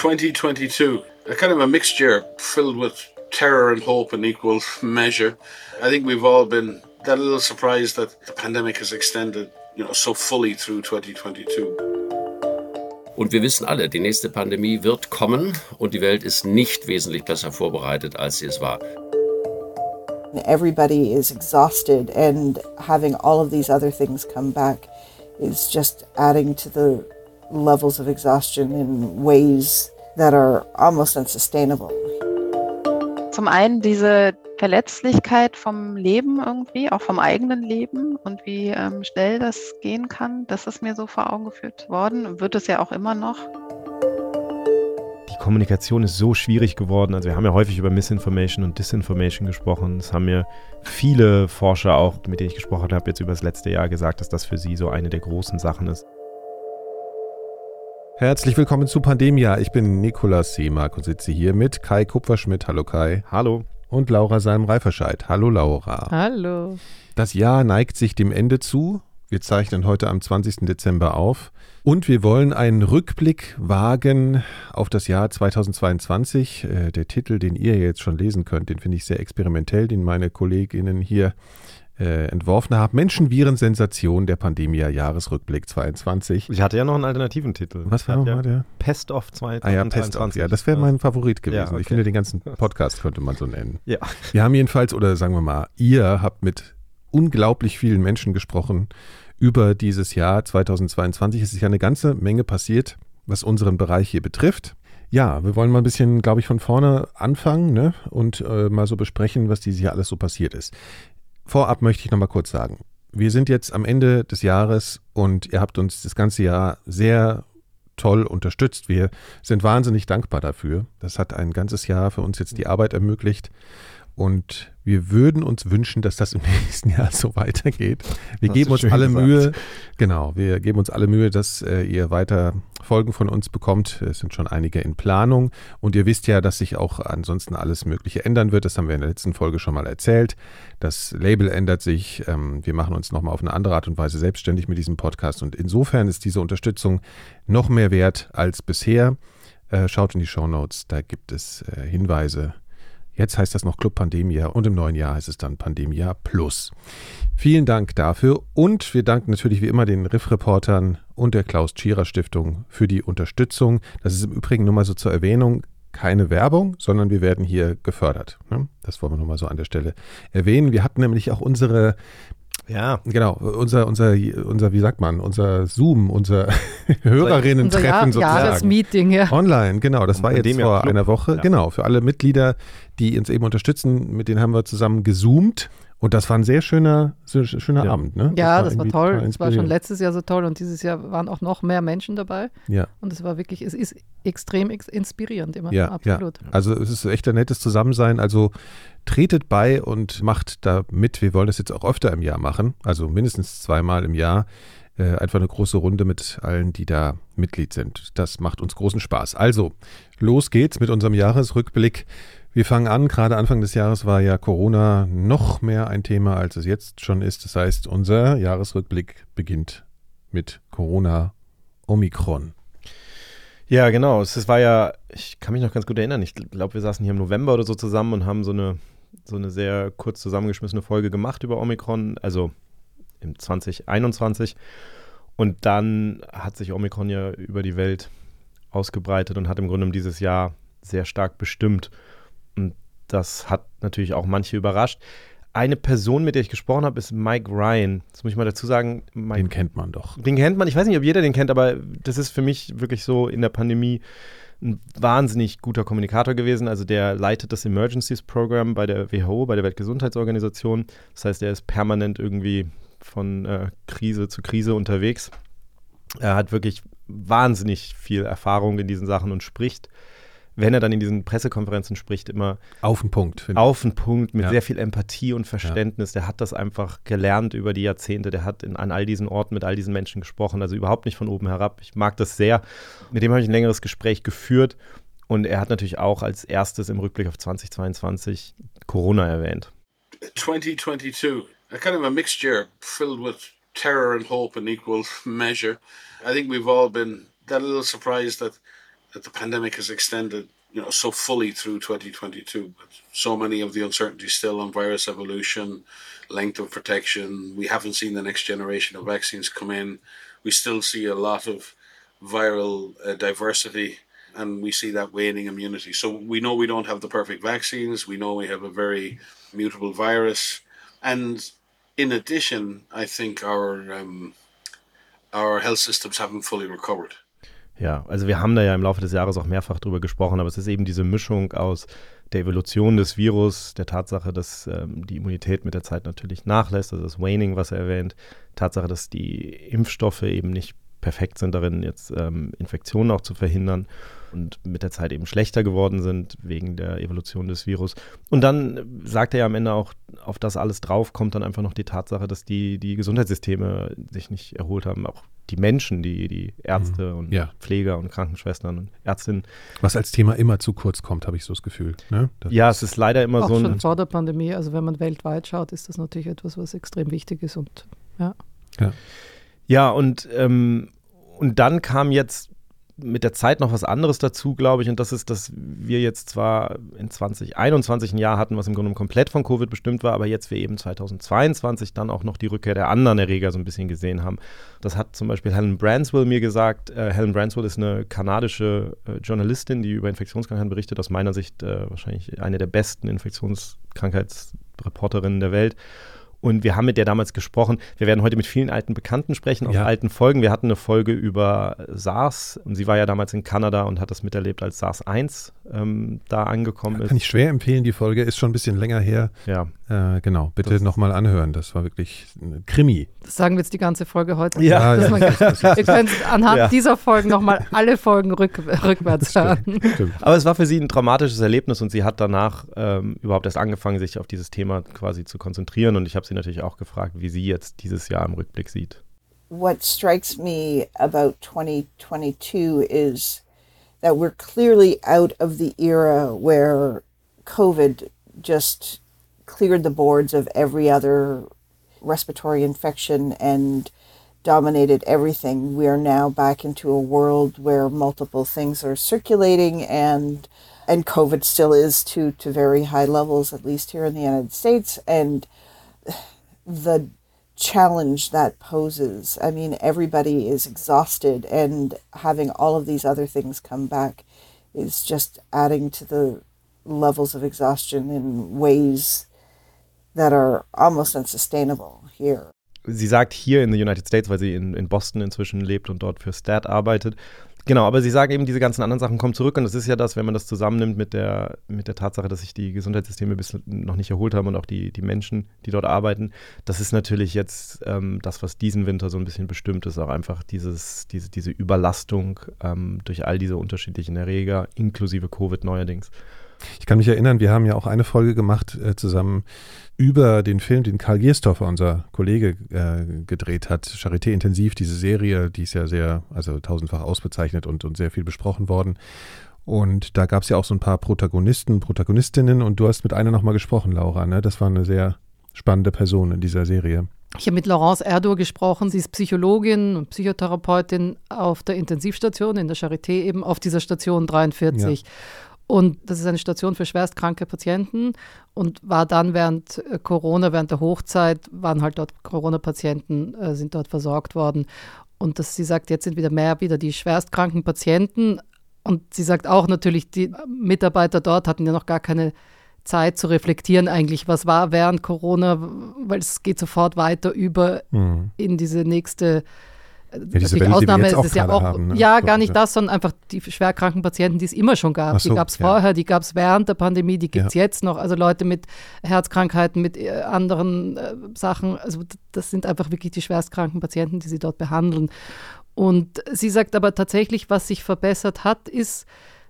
2022, a kind of a mixture filled with terror and hope in equal measure. I think we've all been that little surprised that the pandemic has extended, you know, so fully through 2022. Und wir wissen alle, die nächste Pandemie wird kommen und die Welt ist nicht wesentlich besser vorbereitet, als sie es war. Everybody is exhausted and having all of these other things come back is just adding to the levels of exhaustion in ways that are almost unsustainable. Zum einen diese Verletzlichkeit vom Leben irgendwie, auch vom eigenen Leben und wie ähm, schnell das gehen kann, das ist mir so vor Augen geführt worden und wird es ja auch immer noch. Die Kommunikation ist so schwierig geworden. Also wir haben ja häufig über Misinformation und Disinformation gesprochen. Das haben mir viele Forscher auch, mit denen ich gesprochen habe, jetzt über das letzte Jahr gesagt, dass das für sie so eine der großen Sachen ist. Herzlich willkommen zu Pandemia. Ich bin Nikolaus Seemark und sitze hier mit Kai Kupferschmidt. Hallo Kai. Hallo. Und Laura Salm-Reiferscheid. Hallo Laura. Hallo. Das Jahr neigt sich dem Ende zu. Wir zeichnen heute am 20. Dezember auf. Und wir wollen einen Rückblick wagen auf das Jahr 2022. Äh, der Titel, den ihr jetzt schon lesen könnt, den finde ich sehr experimentell, den meine Kolleginnen hier äh, entworfen habe. Menschen, Viren, Sensation, der Pandemie Jahresrückblick 22. Ich hatte ja noch einen alternativen Titel. Was war nochmal der? Pest of 2022. Ah ja, Pest of, ja, das wäre mein Favorit gewesen. Ja, okay. Ich finde, den ganzen Podcast könnte man so nennen. Ja. Wir haben jedenfalls, oder sagen wir mal, ihr habt mit unglaublich vielen Menschen gesprochen über dieses Jahr 2022. Es ist ja eine ganze Menge passiert, was unseren Bereich hier betrifft. Ja, wir wollen mal ein bisschen, glaube ich, von vorne anfangen ne? und äh, mal so besprechen, was dieses Jahr alles so passiert ist. Vorab möchte ich noch mal kurz sagen, wir sind jetzt am Ende des Jahres und ihr habt uns das ganze Jahr sehr toll unterstützt. Wir sind wahnsinnig dankbar dafür. Das hat ein ganzes Jahr für uns jetzt die Arbeit ermöglicht. Und wir würden uns wünschen, dass das im nächsten Jahr so weitergeht. Wir geben uns alle gesagt. Mühe, genau, wir geben uns alle Mühe, dass äh, ihr weiter Folgen von uns bekommt. Es sind schon einige in Planung. Und ihr wisst ja, dass sich auch ansonsten alles Mögliche ändern wird. Das haben wir in der letzten Folge schon mal erzählt. Das Label ändert sich. Ähm, wir machen uns nochmal auf eine andere Art und Weise selbstständig mit diesem Podcast. Und insofern ist diese Unterstützung noch mehr wert als bisher. Äh, schaut in die Show Notes, da gibt es äh, Hinweise Jetzt heißt das noch Club Pandemia und im neuen Jahr heißt es dann Pandemia Plus. Vielen Dank dafür und wir danken natürlich wie immer den Riff-Reportern und der Klaus Tschira Stiftung für die Unterstützung. Das ist im Übrigen nur mal so zur Erwähnung keine Werbung, sondern wir werden hier gefördert. Ne? Das wollen wir nochmal so an der Stelle erwähnen. Wir hatten nämlich auch unsere ja. Genau, unser, unser, unser, wie sagt man, unser Zoom, unser Hörerinnen-Treffen unser Jahr, sozusagen. Jahresmeeting, ja. Online, genau, das war jetzt vor einer Woche. Ja. Genau, für alle Mitglieder, die uns eben unterstützen, mit denen haben wir zusammen gezoomt und das war ein sehr schöner, schöner ja. Abend, ne? Ja, das war, das war toll. Es war schon letztes Jahr so toll und dieses Jahr waren auch noch mehr Menschen dabei. Ja. Und es war wirklich, es ist extrem inspirierend immer. Ja, absolut. Ja. Also es ist echt ein nettes Zusammensein. Also tretet bei und macht da mit. Wir wollen das jetzt auch öfter im Jahr machen, also mindestens zweimal im Jahr. Äh, einfach eine große Runde mit allen, die da Mitglied sind. Das macht uns großen Spaß. Also, los geht's mit unserem Jahresrückblick wir fangen an, gerade Anfang des Jahres war ja Corona noch mehr ein Thema, als es jetzt schon ist. Das heißt, unser Jahresrückblick beginnt mit Corona Omikron. Ja, genau. Es war ja, ich kann mich noch ganz gut erinnern. Ich glaube, wir saßen hier im November oder so zusammen und haben so eine, so eine sehr kurz zusammengeschmissene Folge gemacht über Omikron, also im 2021. Und dann hat sich Omikron ja über die Welt ausgebreitet und hat im Grunde dieses Jahr sehr stark bestimmt. Und das hat natürlich auch manche überrascht. Eine Person, mit der ich gesprochen habe, ist Mike Ryan. Das muss ich mal dazu sagen. Mike, den kennt man doch. Den kennt man. Ich weiß nicht, ob jeder den kennt, aber das ist für mich wirklich so in der Pandemie ein wahnsinnig guter Kommunikator gewesen. Also der leitet das Emergencies Program bei der WHO, bei der Weltgesundheitsorganisation. Das heißt, er ist permanent irgendwie von äh, Krise zu Krise unterwegs. Er hat wirklich wahnsinnig viel Erfahrung in diesen Sachen und spricht wenn er dann in diesen Pressekonferenzen spricht, immer auf den Punkt. Auf den Punkt, mit ja. sehr viel Empathie und Verständnis. Ja. Der hat das einfach gelernt über die Jahrzehnte. Der hat in, an all diesen Orten mit all diesen Menschen gesprochen. Also überhaupt nicht von oben herab. Ich mag das sehr. Mit dem habe ich ein längeres Gespräch geführt. Und er hat natürlich auch als erstes im Rückblick auf 2022 Corona erwähnt. 2022, a kind of a mixture filled with terror and hope in equal measure. I think we've all been that little surprised that that the pandemic has extended you know so fully through 2022 but so many of the uncertainties still on virus evolution length of protection. We haven't seen the next generation of vaccines come in. We still see a lot of viral uh, diversity and we see that waning immunity. So we know we don't have the perfect vaccines. We know we have a very mutable virus. And in addition i think our um, our health systems haven't fully recovered Ja, also wir haben da ja im Laufe des Jahres auch mehrfach drüber gesprochen, aber es ist eben diese Mischung aus der Evolution des Virus, der Tatsache, dass ähm, die Immunität mit der Zeit natürlich nachlässt, also das Waning, was er erwähnt, Tatsache, dass die Impfstoffe eben nicht perfekt sind darin, jetzt ähm, Infektionen auch zu verhindern und mit der Zeit eben schlechter geworden sind wegen der Evolution des Virus. Und dann sagt er ja am Ende auch, auf das alles drauf kommt dann einfach noch die Tatsache, dass die, die Gesundheitssysteme sich nicht erholt haben, auch die Menschen, die, die Ärzte mhm. und ja. Pfleger und Krankenschwestern und Ärztinnen. Was als Thema immer zu kurz kommt, habe ich so das Gefühl. Ne? Das ja, es ist leider immer auch so. Schon vor der Pandemie, also wenn man weltweit schaut, ist das natürlich etwas, was extrem wichtig ist und ja. Ja, ja und, ähm, und dann kam jetzt mit der Zeit noch was anderes dazu, glaube ich, und das ist, dass wir jetzt zwar in 2021 ein Jahr hatten, was im Grunde komplett von Covid bestimmt war, aber jetzt wir eben 2022 dann auch noch die Rückkehr der anderen Erreger so ein bisschen gesehen haben. Das hat zum Beispiel Helen Branswell mir gesagt. Äh, Helen Branswell ist eine kanadische äh, Journalistin, die über Infektionskrankheiten berichtet, aus meiner Sicht äh, wahrscheinlich eine der besten Infektionskrankheitsreporterinnen der Welt. Und wir haben mit der damals gesprochen. Wir werden heute mit vielen alten Bekannten sprechen aus ja. alten Folgen. Wir hatten eine Folge über SARS und sie war ja damals in Kanada und hat das miterlebt, als SARS 1 ähm, da angekommen ja, ist. Kann ich schwer empfehlen, die Folge ist schon ein bisschen länger her. Ja. Äh, genau, bitte nochmal anhören. Das war wirklich ein Krimi. Das sagen wir jetzt die ganze Folge heute. Ja, ja. Man, ihr könnt anhand ja. dieser Folgen nochmal alle Folgen rück, rückwärts hören. Stimmt. Aber es war für sie ein traumatisches Erlebnis und sie hat danach ähm, überhaupt erst angefangen, sich auf dieses Thema quasi zu konzentrieren. Und ich habe sie natürlich auch gefragt, wie sie jetzt dieses Jahr im Rückblick sieht. What strikes me about 2022 is that we're clearly out of the era where COVID just cleared the boards of every other respiratory infection and dominated everything. We are now back into a world where multiple things are circulating and and COVID still is to to very high levels, at least here in the United States. And the challenge that poses. I mean, everybody is exhausted, and having all of these other things come back is just adding to the levels of exhaustion in ways that are almost unsustainable here. Sie sagt hier in the United States, weil sie in, in Boston inzwischen lebt und dort für STAT arbeitet, Genau, aber Sie sagen eben, diese ganzen anderen Sachen kommen zurück und das ist ja das, wenn man das zusammennimmt mit der, mit der Tatsache, dass sich die Gesundheitssysteme bis noch nicht erholt haben und auch die, die Menschen, die dort arbeiten. Das ist natürlich jetzt ähm, das, was diesen Winter so ein bisschen bestimmt ist, auch einfach dieses, diese, diese Überlastung ähm, durch all diese unterschiedlichen Erreger, inklusive Covid neuerdings. Ich kann mich erinnern, wir haben ja auch eine Folge gemacht äh, zusammen über den Film, den Karl Gierstoffer, unser Kollege, äh, gedreht hat, Charité Intensiv, diese Serie, die ist ja sehr, also tausendfach ausbezeichnet und, und sehr viel besprochen worden. Und da gab es ja auch so ein paar Protagonisten, Protagonistinnen und du hast mit einer nochmal gesprochen, Laura, ne? Das war eine sehr spannende Person in dieser Serie. Ich habe mit Laurence Erdur gesprochen. Sie ist Psychologin und Psychotherapeutin auf der Intensivstation in der Charité, eben auf dieser Station 43. Ja. Und das ist eine Station für schwerstkranke Patienten und war dann während äh, Corona, während der Hochzeit, waren halt dort Corona-Patienten, äh, sind dort versorgt worden. Und dass sie sagt, jetzt sind wieder mehr wieder die schwerstkranken Patienten. Und sie sagt auch natürlich, die Mitarbeiter dort hatten ja noch gar keine Zeit zu reflektieren eigentlich, was war während Corona, weil es geht sofort weiter über mhm. in diese nächste ja, diese Welle, Ausnahme die ist es ja auch, haben, ne? ja, gar nicht das, sondern einfach die schwerkranken Patienten, die es immer schon gab. So, die gab es ja. vorher, die gab es während der Pandemie, die gibt es ja. jetzt noch. Also Leute mit Herzkrankheiten, mit äh, anderen äh, Sachen. Also das sind einfach wirklich die schwerstkranken Patienten, die sie dort behandeln. Und sie sagt aber tatsächlich, was sich verbessert hat, ist,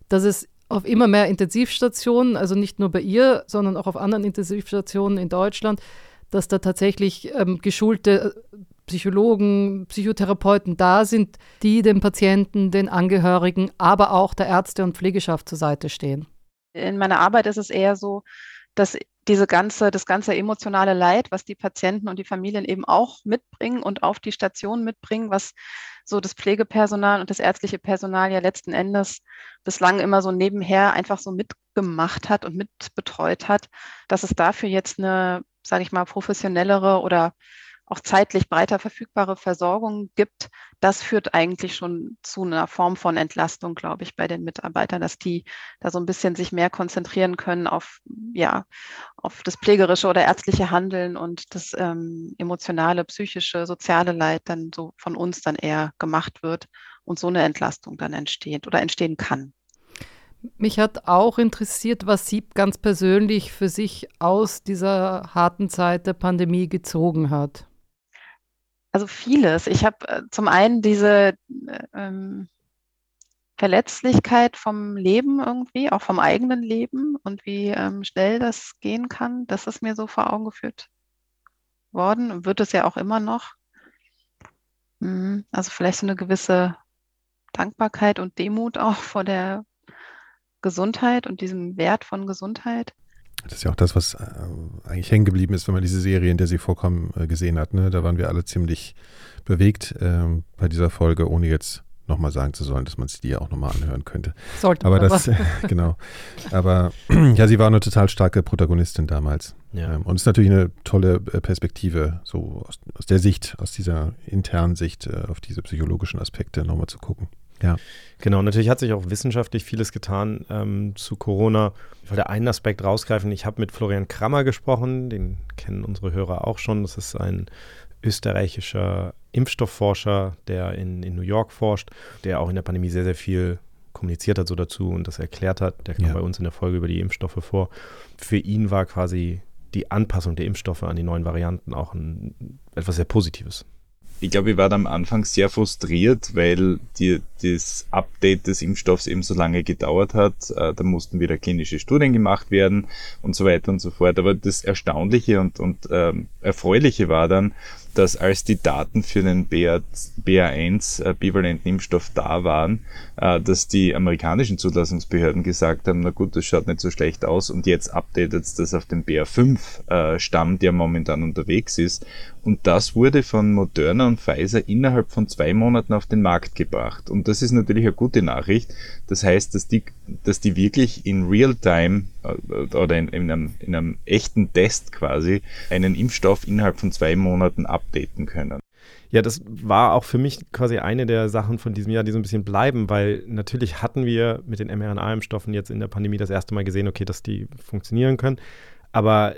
dass es auf immer mehr Intensivstationen, also nicht nur bei ihr, sondern auch auf anderen Intensivstationen in Deutschland, dass da tatsächlich ähm, geschulte äh, Psychologen, Psychotherapeuten da sind, die den Patienten, den Angehörigen, aber auch der Ärzte und Pflegeschaft zur Seite stehen. In meiner Arbeit ist es eher so, dass diese ganze, das ganze emotionale Leid, was die Patienten und die Familien eben auch mitbringen und auf die Station mitbringen, was so das Pflegepersonal und das ärztliche Personal ja letzten Endes bislang immer so nebenher einfach so mitgemacht hat und mitbetreut hat, dass es dafür jetzt eine, sage ich mal, professionellere oder auch zeitlich breiter verfügbare Versorgung gibt, das führt eigentlich schon zu einer Form von Entlastung, glaube ich, bei den Mitarbeitern, dass die da so ein bisschen sich mehr konzentrieren können auf, ja, auf das pflegerische oder ärztliche Handeln und das ähm, emotionale, psychische, soziale Leid dann so von uns dann eher gemacht wird und so eine Entlastung dann entsteht oder entstehen kann. Mich hat auch interessiert, was Sie ganz persönlich für sich aus dieser harten Zeit der Pandemie gezogen hat. Also vieles. Ich habe äh, zum einen diese äh, ähm, Verletzlichkeit vom Leben irgendwie, auch vom eigenen Leben und wie ähm, schnell das gehen kann. Das ist mir so vor Augen geführt worden und wird es ja auch immer noch. Mhm. Also vielleicht so eine gewisse Dankbarkeit und Demut auch vor der Gesundheit und diesem Wert von Gesundheit. Das ist ja auch das, was äh, eigentlich hängen geblieben ist, wenn man diese Serie, in der sie vorkommen, äh, gesehen hat. Ne? Da waren wir alle ziemlich bewegt äh, bei dieser Folge, ohne jetzt nochmal sagen zu sollen, dass man sich die ja auch nochmal anhören könnte. Sollte aber das, aber. genau. Aber ja, sie war eine total starke Protagonistin damals. Ja. Ähm, und es ist natürlich eine tolle äh, Perspektive, so aus, aus der Sicht, aus dieser internen Sicht äh, auf diese psychologischen Aspekte nochmal zu gucken. Ja. Genau, natürlich hat sich auch wissenschaftlich vieles getan ähm, zu Corona. Ich wollte einen Aspekt rausgreifen. Ich habe mit Florian Krammer gesprochen, den kennen unsere Hörer auch schon. Das ist ein österreichischer Impfstoffforscher, der in, in New York forscht, der auch in der Pandemie sehr, sehr viel kommuniziert hat so dazu und das erklärt hat. Der kam ja. bei uns in der Folge über die Impfstoffe vor. Für ihn war quasi die Anpassung der Impfstoffe an die neuen Varianten auch ein, etwas sehr Positives ich glaube, ich war da am Anfang sehr frustriert, weil die, das Update des Impfstoffs eben so lange gedauert hat. Äh, da mussten wieder klinische Studien gemacht werden und so weiter und so fort. Aber das Erstaunliche und, und ähm, Erfreuliche war dann, dass als die Daten für den BA, 1 äh, Impfstoff da waren, äh, dass die amerikanischen Zulassungsbehörden gesagt haben, na gut, das schaut nicht so schlecht aus und jetzt updatet das auf den BA5 äh, der momentan unterwegs ist. Und das wurde von Moderna und Pfizer innerhalb von zwei Monaten auf den Markt gebracht. Und das ist natürlich eine gute Nachricht. Das heißt, dass die, dass die wirklich in Real-Time oder in, in, einem, in einem echten Test quasi einen Impfstoff innerhalb von zwei Monaten updaten können. Ja, das war auch für mich quasi eine der Sachen von diesem Jahr, die so ein bisschen bleiben, weil natürlich hatten wir mit den mRNA-Impfstoffen jetzt in der Pandemie das erste Mal gesehen, okay, dass die funktionieren können. Aber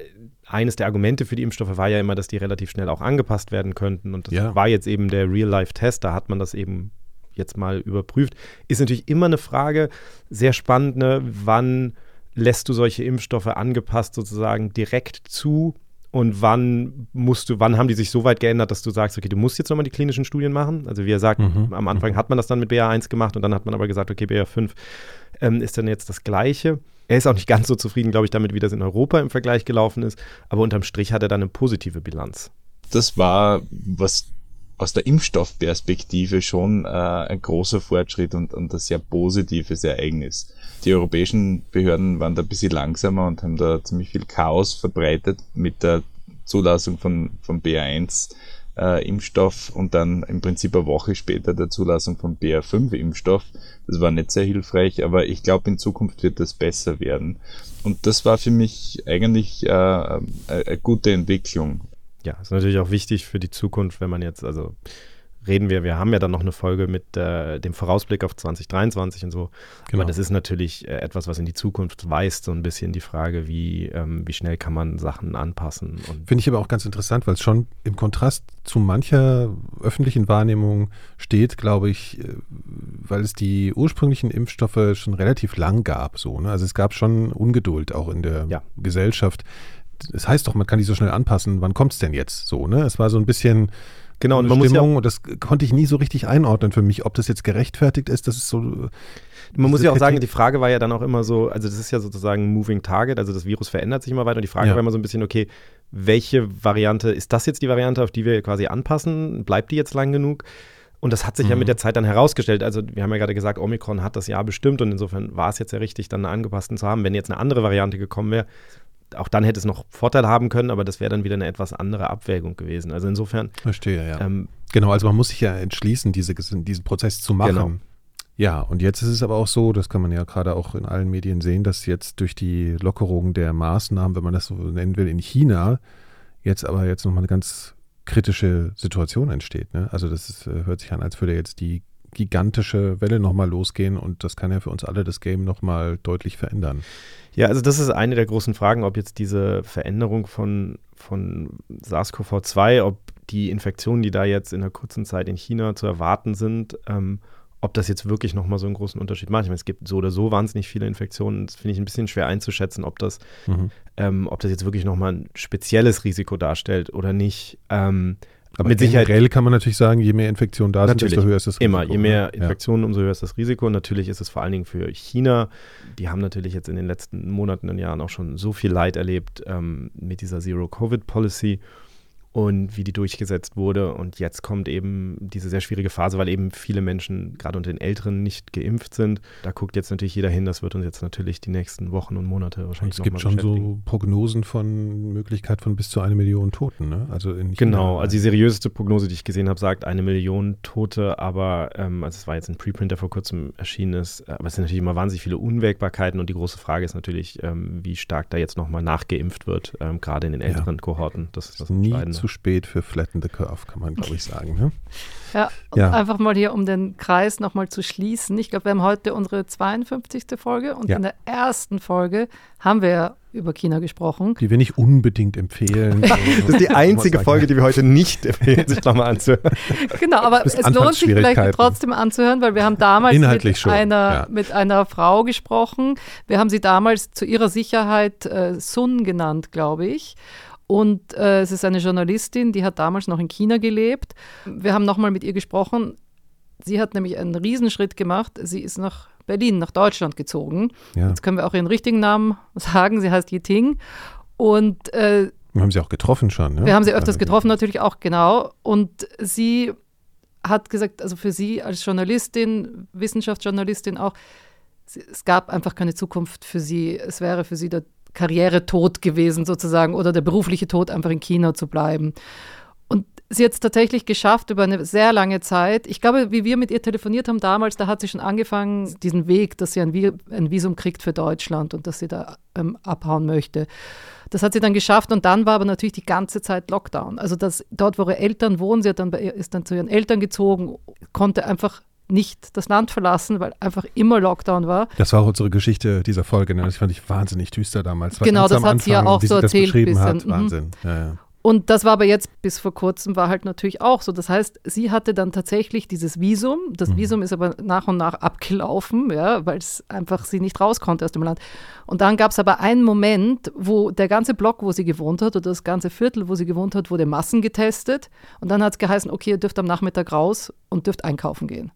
eines der Argumente für die Impfstoffe war ja immer, dass die relativ schnell auch angepasst werden könnten. Und das ja. war jetzt eben der Real-Life-Test, da hat man das eben jetzt mal überprüft. Ist natürlich immer eine Frage, sehr spannend, ne? wann lässt du solche Impfstoffe angepasst sozusagen direkt zu und wann musst du, wann haben die sich so weit geändert, dass du sagst, okay, du musst jetzt nochmal die klinischen Studien machen? Also wie er sagt, mhm. am Anfang hat man das dann mit BA1 gemacht und dann hat man aber gesagt, okay, BA5 ähm, ist dann jetzt das Gleiche. Er ist auch nicht ganz so zufrieden, glaube ich, damit, wie das in Europa im Vergleich gelaufen ist, aber unterm Strich hat er dann eine positive Bilanz. Das war, was aus der Impfstoffperspektive schon äh, ein großer Fortschritt und, und ein sehr positives Ereignis. Die europäischen Behörden waren da ein bisschen langsamer und haben da ziemlich viel Chaos verbreitet mit der Zulassung von, von BA1 äh, Impfstoff und dann im Prinzip eine Woche später der Zulassung von BA5 Impfstoff. Das war nicht sehr hilfreich, aber ich glaube, in Zukunft wird das besser werden. Und das war für mich eigentlich äh, eine gute Entwicklung ja, ist natürlich auch wichtig für die Zukunft, wenn man jetzt, also reden wir, wir haben ja dann noch eine Folge mit äh, dem Vorausblick auf 2023 und so. Genau. Aber das ist natürlich äh, etwas, was in die Zukunft weist, so ein bisschen die Frage, wie, ähm, wie schnell kann man Sachen anpassen. Finde ich aber auch ganz interessant, weil es schon im Kontrast zu mancher öffentlichen Wahrnehmung steht, glaube ich, äh, weil es die ursprünglichen Impfstoffe schon relativ lang gab. So, ne? Also es gab schon Ungeduld auch in der ja. Gesellschaft es heißt doch, man kann die so schnell anpassen, wann kommt es denn jetzt so, ne? Es war so ein bisschen genau, und man Stimmung ja und das konnte ich nie so richtig einordnen für mich, ob das jetzt gerechtfertigt ist, das ist so man muss ja auch sagen, die Frage war ja dann auch immer so, also das ist ja sozusagen ein Moving Target, also das Virus verändert sich immer weiter und die Frage ja. war immer so ein bisschen, okay, welche Variante, ist das jetzt die Variante, auf die wir quasi anpassen? Bleibt die jetzt lang genug? Und das hat sich mhm. ja mit der Zeit dann herausgestellt. Also wir haben ja gerade gesagt, Omikron hat das Jahr bestimmt und insofern war es jetzt ja richtig, dann eine angepassten zu haben. Wenn jetzt eine andere Variante gekommen wäre, auch dann hätte es noch Vorteile haben können, aber das wäre dann wieder eine etwas andere Abwägung gewesen. Also insofern. Verstehe, ja. Ähm, genau, also man muss sich ja entschließen, diese, diesen Prozess zu machen. Genau. Ja, und jetzt ist es aber auch so, das kann man ja gerade auch in allen Medien sehen, dass jetzt durch die Lockerung der Maßnahmen, wenn man das so nennen will, in China jetzt aber jetzt nochmal eine ganz kritische Situation entsteht. Ne? Also das ist, äh, hört sich an, als würde jetzt die gigantische Welle nochmal losgehen und das kann ja für uns alle das Game nochmal deutlich verändern. Ja, also das ist eine der großen Fragen, ob jetzt diese Veränderung von, von SARS-CoV-2, ob die Infektionen, die da jetzt in einer kurzen Zeit in China zu erwarten sind, ähm, ob das jetzt wirklich nochmal so einen großen Unterschied macht. Ich meine, es gibt so oder so wahnsinnig viele Infektionen. Das finde ich ein bisschen schwer einzuschätzen, ob das, mhm. ähm, ob das jetzt wirklich nochmal ein spezielles Risiko darstellt oder nicht. Ähm, aber mit Sicherheit generell kann man natürlich sagen, je mehr Infektionen da sind, desto höher ist das Risiko. Immer, je mehr Infektionen, ja. umso höher ist das Risiko. Und natürlich ist es vor allen Dingen für China. Die haben natürlich jetzt in den letzten Monaten und Jahren auch schon so viel Leid erlebt ähm, mit dieser Zero-Covid-Policy und wie die durchgesetzt wurde. Und jetzt kommt eben diese sehr schwierige Phase, weil eben viele Menschen, gerade unter den Älteren, nicht geimpft sind. Da guckt jetzt natürlich jeder hin. Das wird uns jetzt natürlich die nächsten Wochen und Monate wahrscheinlich und Es gibt schon so Prognosen von Möglichkeit von bis zu eine Million Toten. Ne? Also in genau, also die seriöseste Prognose, die ich gesehen habe, sagt eine Million Tote. Aber ähm, also es war jetzt ein Preprint, der vor kurzem erschienen ist. Aber es sind natürlich immer wahnsinnig viele Unwägbarkeiten. Und die große Frage ist natürlich, ähm, wie stark da jetzt nochmal nachgeimpft wird, ähm, gerade in den älteren ja. Kohorten. Das ist das Entscheidende zu spät für Flatten the Curve, kann man, glaube ich, sagen. Ne? Ja, ja, einfach mal hier, um den Kreis nochmal zu schließen. Ich glaube, wir haben heute unsere 52. Folge und ja. in der ersten Folge haben wir ja über China gesprochen. Die wir nicht unbedingt empfehlen. das ist die einzige Folge, die wir heute nicht empfehlen, sich nochmal anzuhören. Genau, aber es lohnt sich vielleicht trotzdem anzuhören, weil wir haben damals mit einer, ja. mit einer Frau gesprochen. Wir haben sie damals zu ihrer Sicherheit äh, Sun genannt, glaube ich. Und äh, es ist eine Journalistin, die hat damals noch in China gelebt. Wir haben nochmal mit ihr gesprochen. Sie hat nämlich einen Riesenschritt gemacht. Sie ist nach Berlin, nach Deutschland gezogen. Ja. Jetzt können wir auch ihren richtigen Namen sagen. Sie heißt Yiting. Und äh, wir haben sie auch getroffen schon. Ne? Wir haben sie öfters getroffen, natürlich auch, genau. Und sie hat gesagt, also für sie als Journalistin, Wissenschaftsjournalistin auch, es gab einfach keine Zukunft für sie. Es wäre für sie der Karrieretod gewesen sozusagen oder der berufliche Tod, einfach in China zu bleiben. Und sie hat es tatsächlich geschafft über eine sehr lange Zeit. Ich glaube, wie wir mit ihr telefoniert haben damals, da hat sie schon angefangen, diesen Weg, dass sie ein, Visum kriegt für Deutschland und dass sie da ähm, abhauen möchte. Das hat sie dann geschafft und dann war aber natürlich die ganze Zeit Lockdown. Also das, dort, wo ihre Eltern wohnen, sie dann bei, ist dann zu ihren Eltern gezogen, konnte einfach nicht das Land verlassen, weil einfach immer Lockdown war. Das war auch unsere Geschichte dieser Folge. Ne? Das fand ich wahnsinnig düster damals. Genau, das hat sie ja auch so erzählt. Bisschen. Hat. Mhm. Wahnsinn. Ja, ja. Und das war aber jetzt bis vor kurzem war halt natürlich auch so. Das heißt, sie hatte dann tatsächlich dieses Visum. Das mhm. Visum ist aber nach und nach abgelaufen, ja, weil es einfach sie nicht raus konnte aus dem Land. Und dann gab es aber einen Moment, wo der ganze Block, wo sie gewohnt hat, oder das ganze Viertel, wo sie gewohnt hat, wurde Massen getestet. Und dann hat es geheißen, okay, ihr dürft am Nachmittag raus und dürft einkaufen gehen.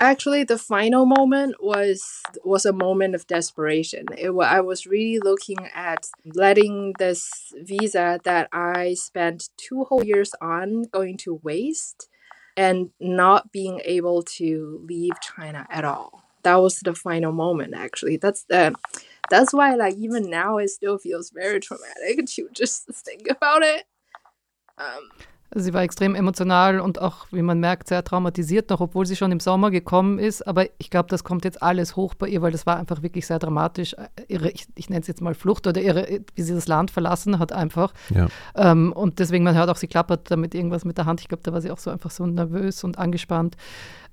Actually the final moment was was a moment of desperation. It, i was really looking at letting this visa that i spent two whole years on going to waste and not being able to leave china at all. That was the final moment actually. That's the that's why like even now it still feels very traumatic to just think about it. Um, Sie war extrem emotional und auch, wie man merkt, sehr traumatisiert noch, obwohl sie schon im Sommer gekommen ist. Aber ich glaube, das kommt jetzt alles hoch bei ihr, weil das war einfach wirklich sehr dramatisch. Ihre, ich, ich nenne es jetzt mal Flucht oder ihre, wie sie das Land verlassen hat einfach. Ja. Ähm, und deswegen, man hört auch, sie klappert damit irgendwas mit der Hand. Ich glaube, da war sie auch so einfach so nervös und angespannt.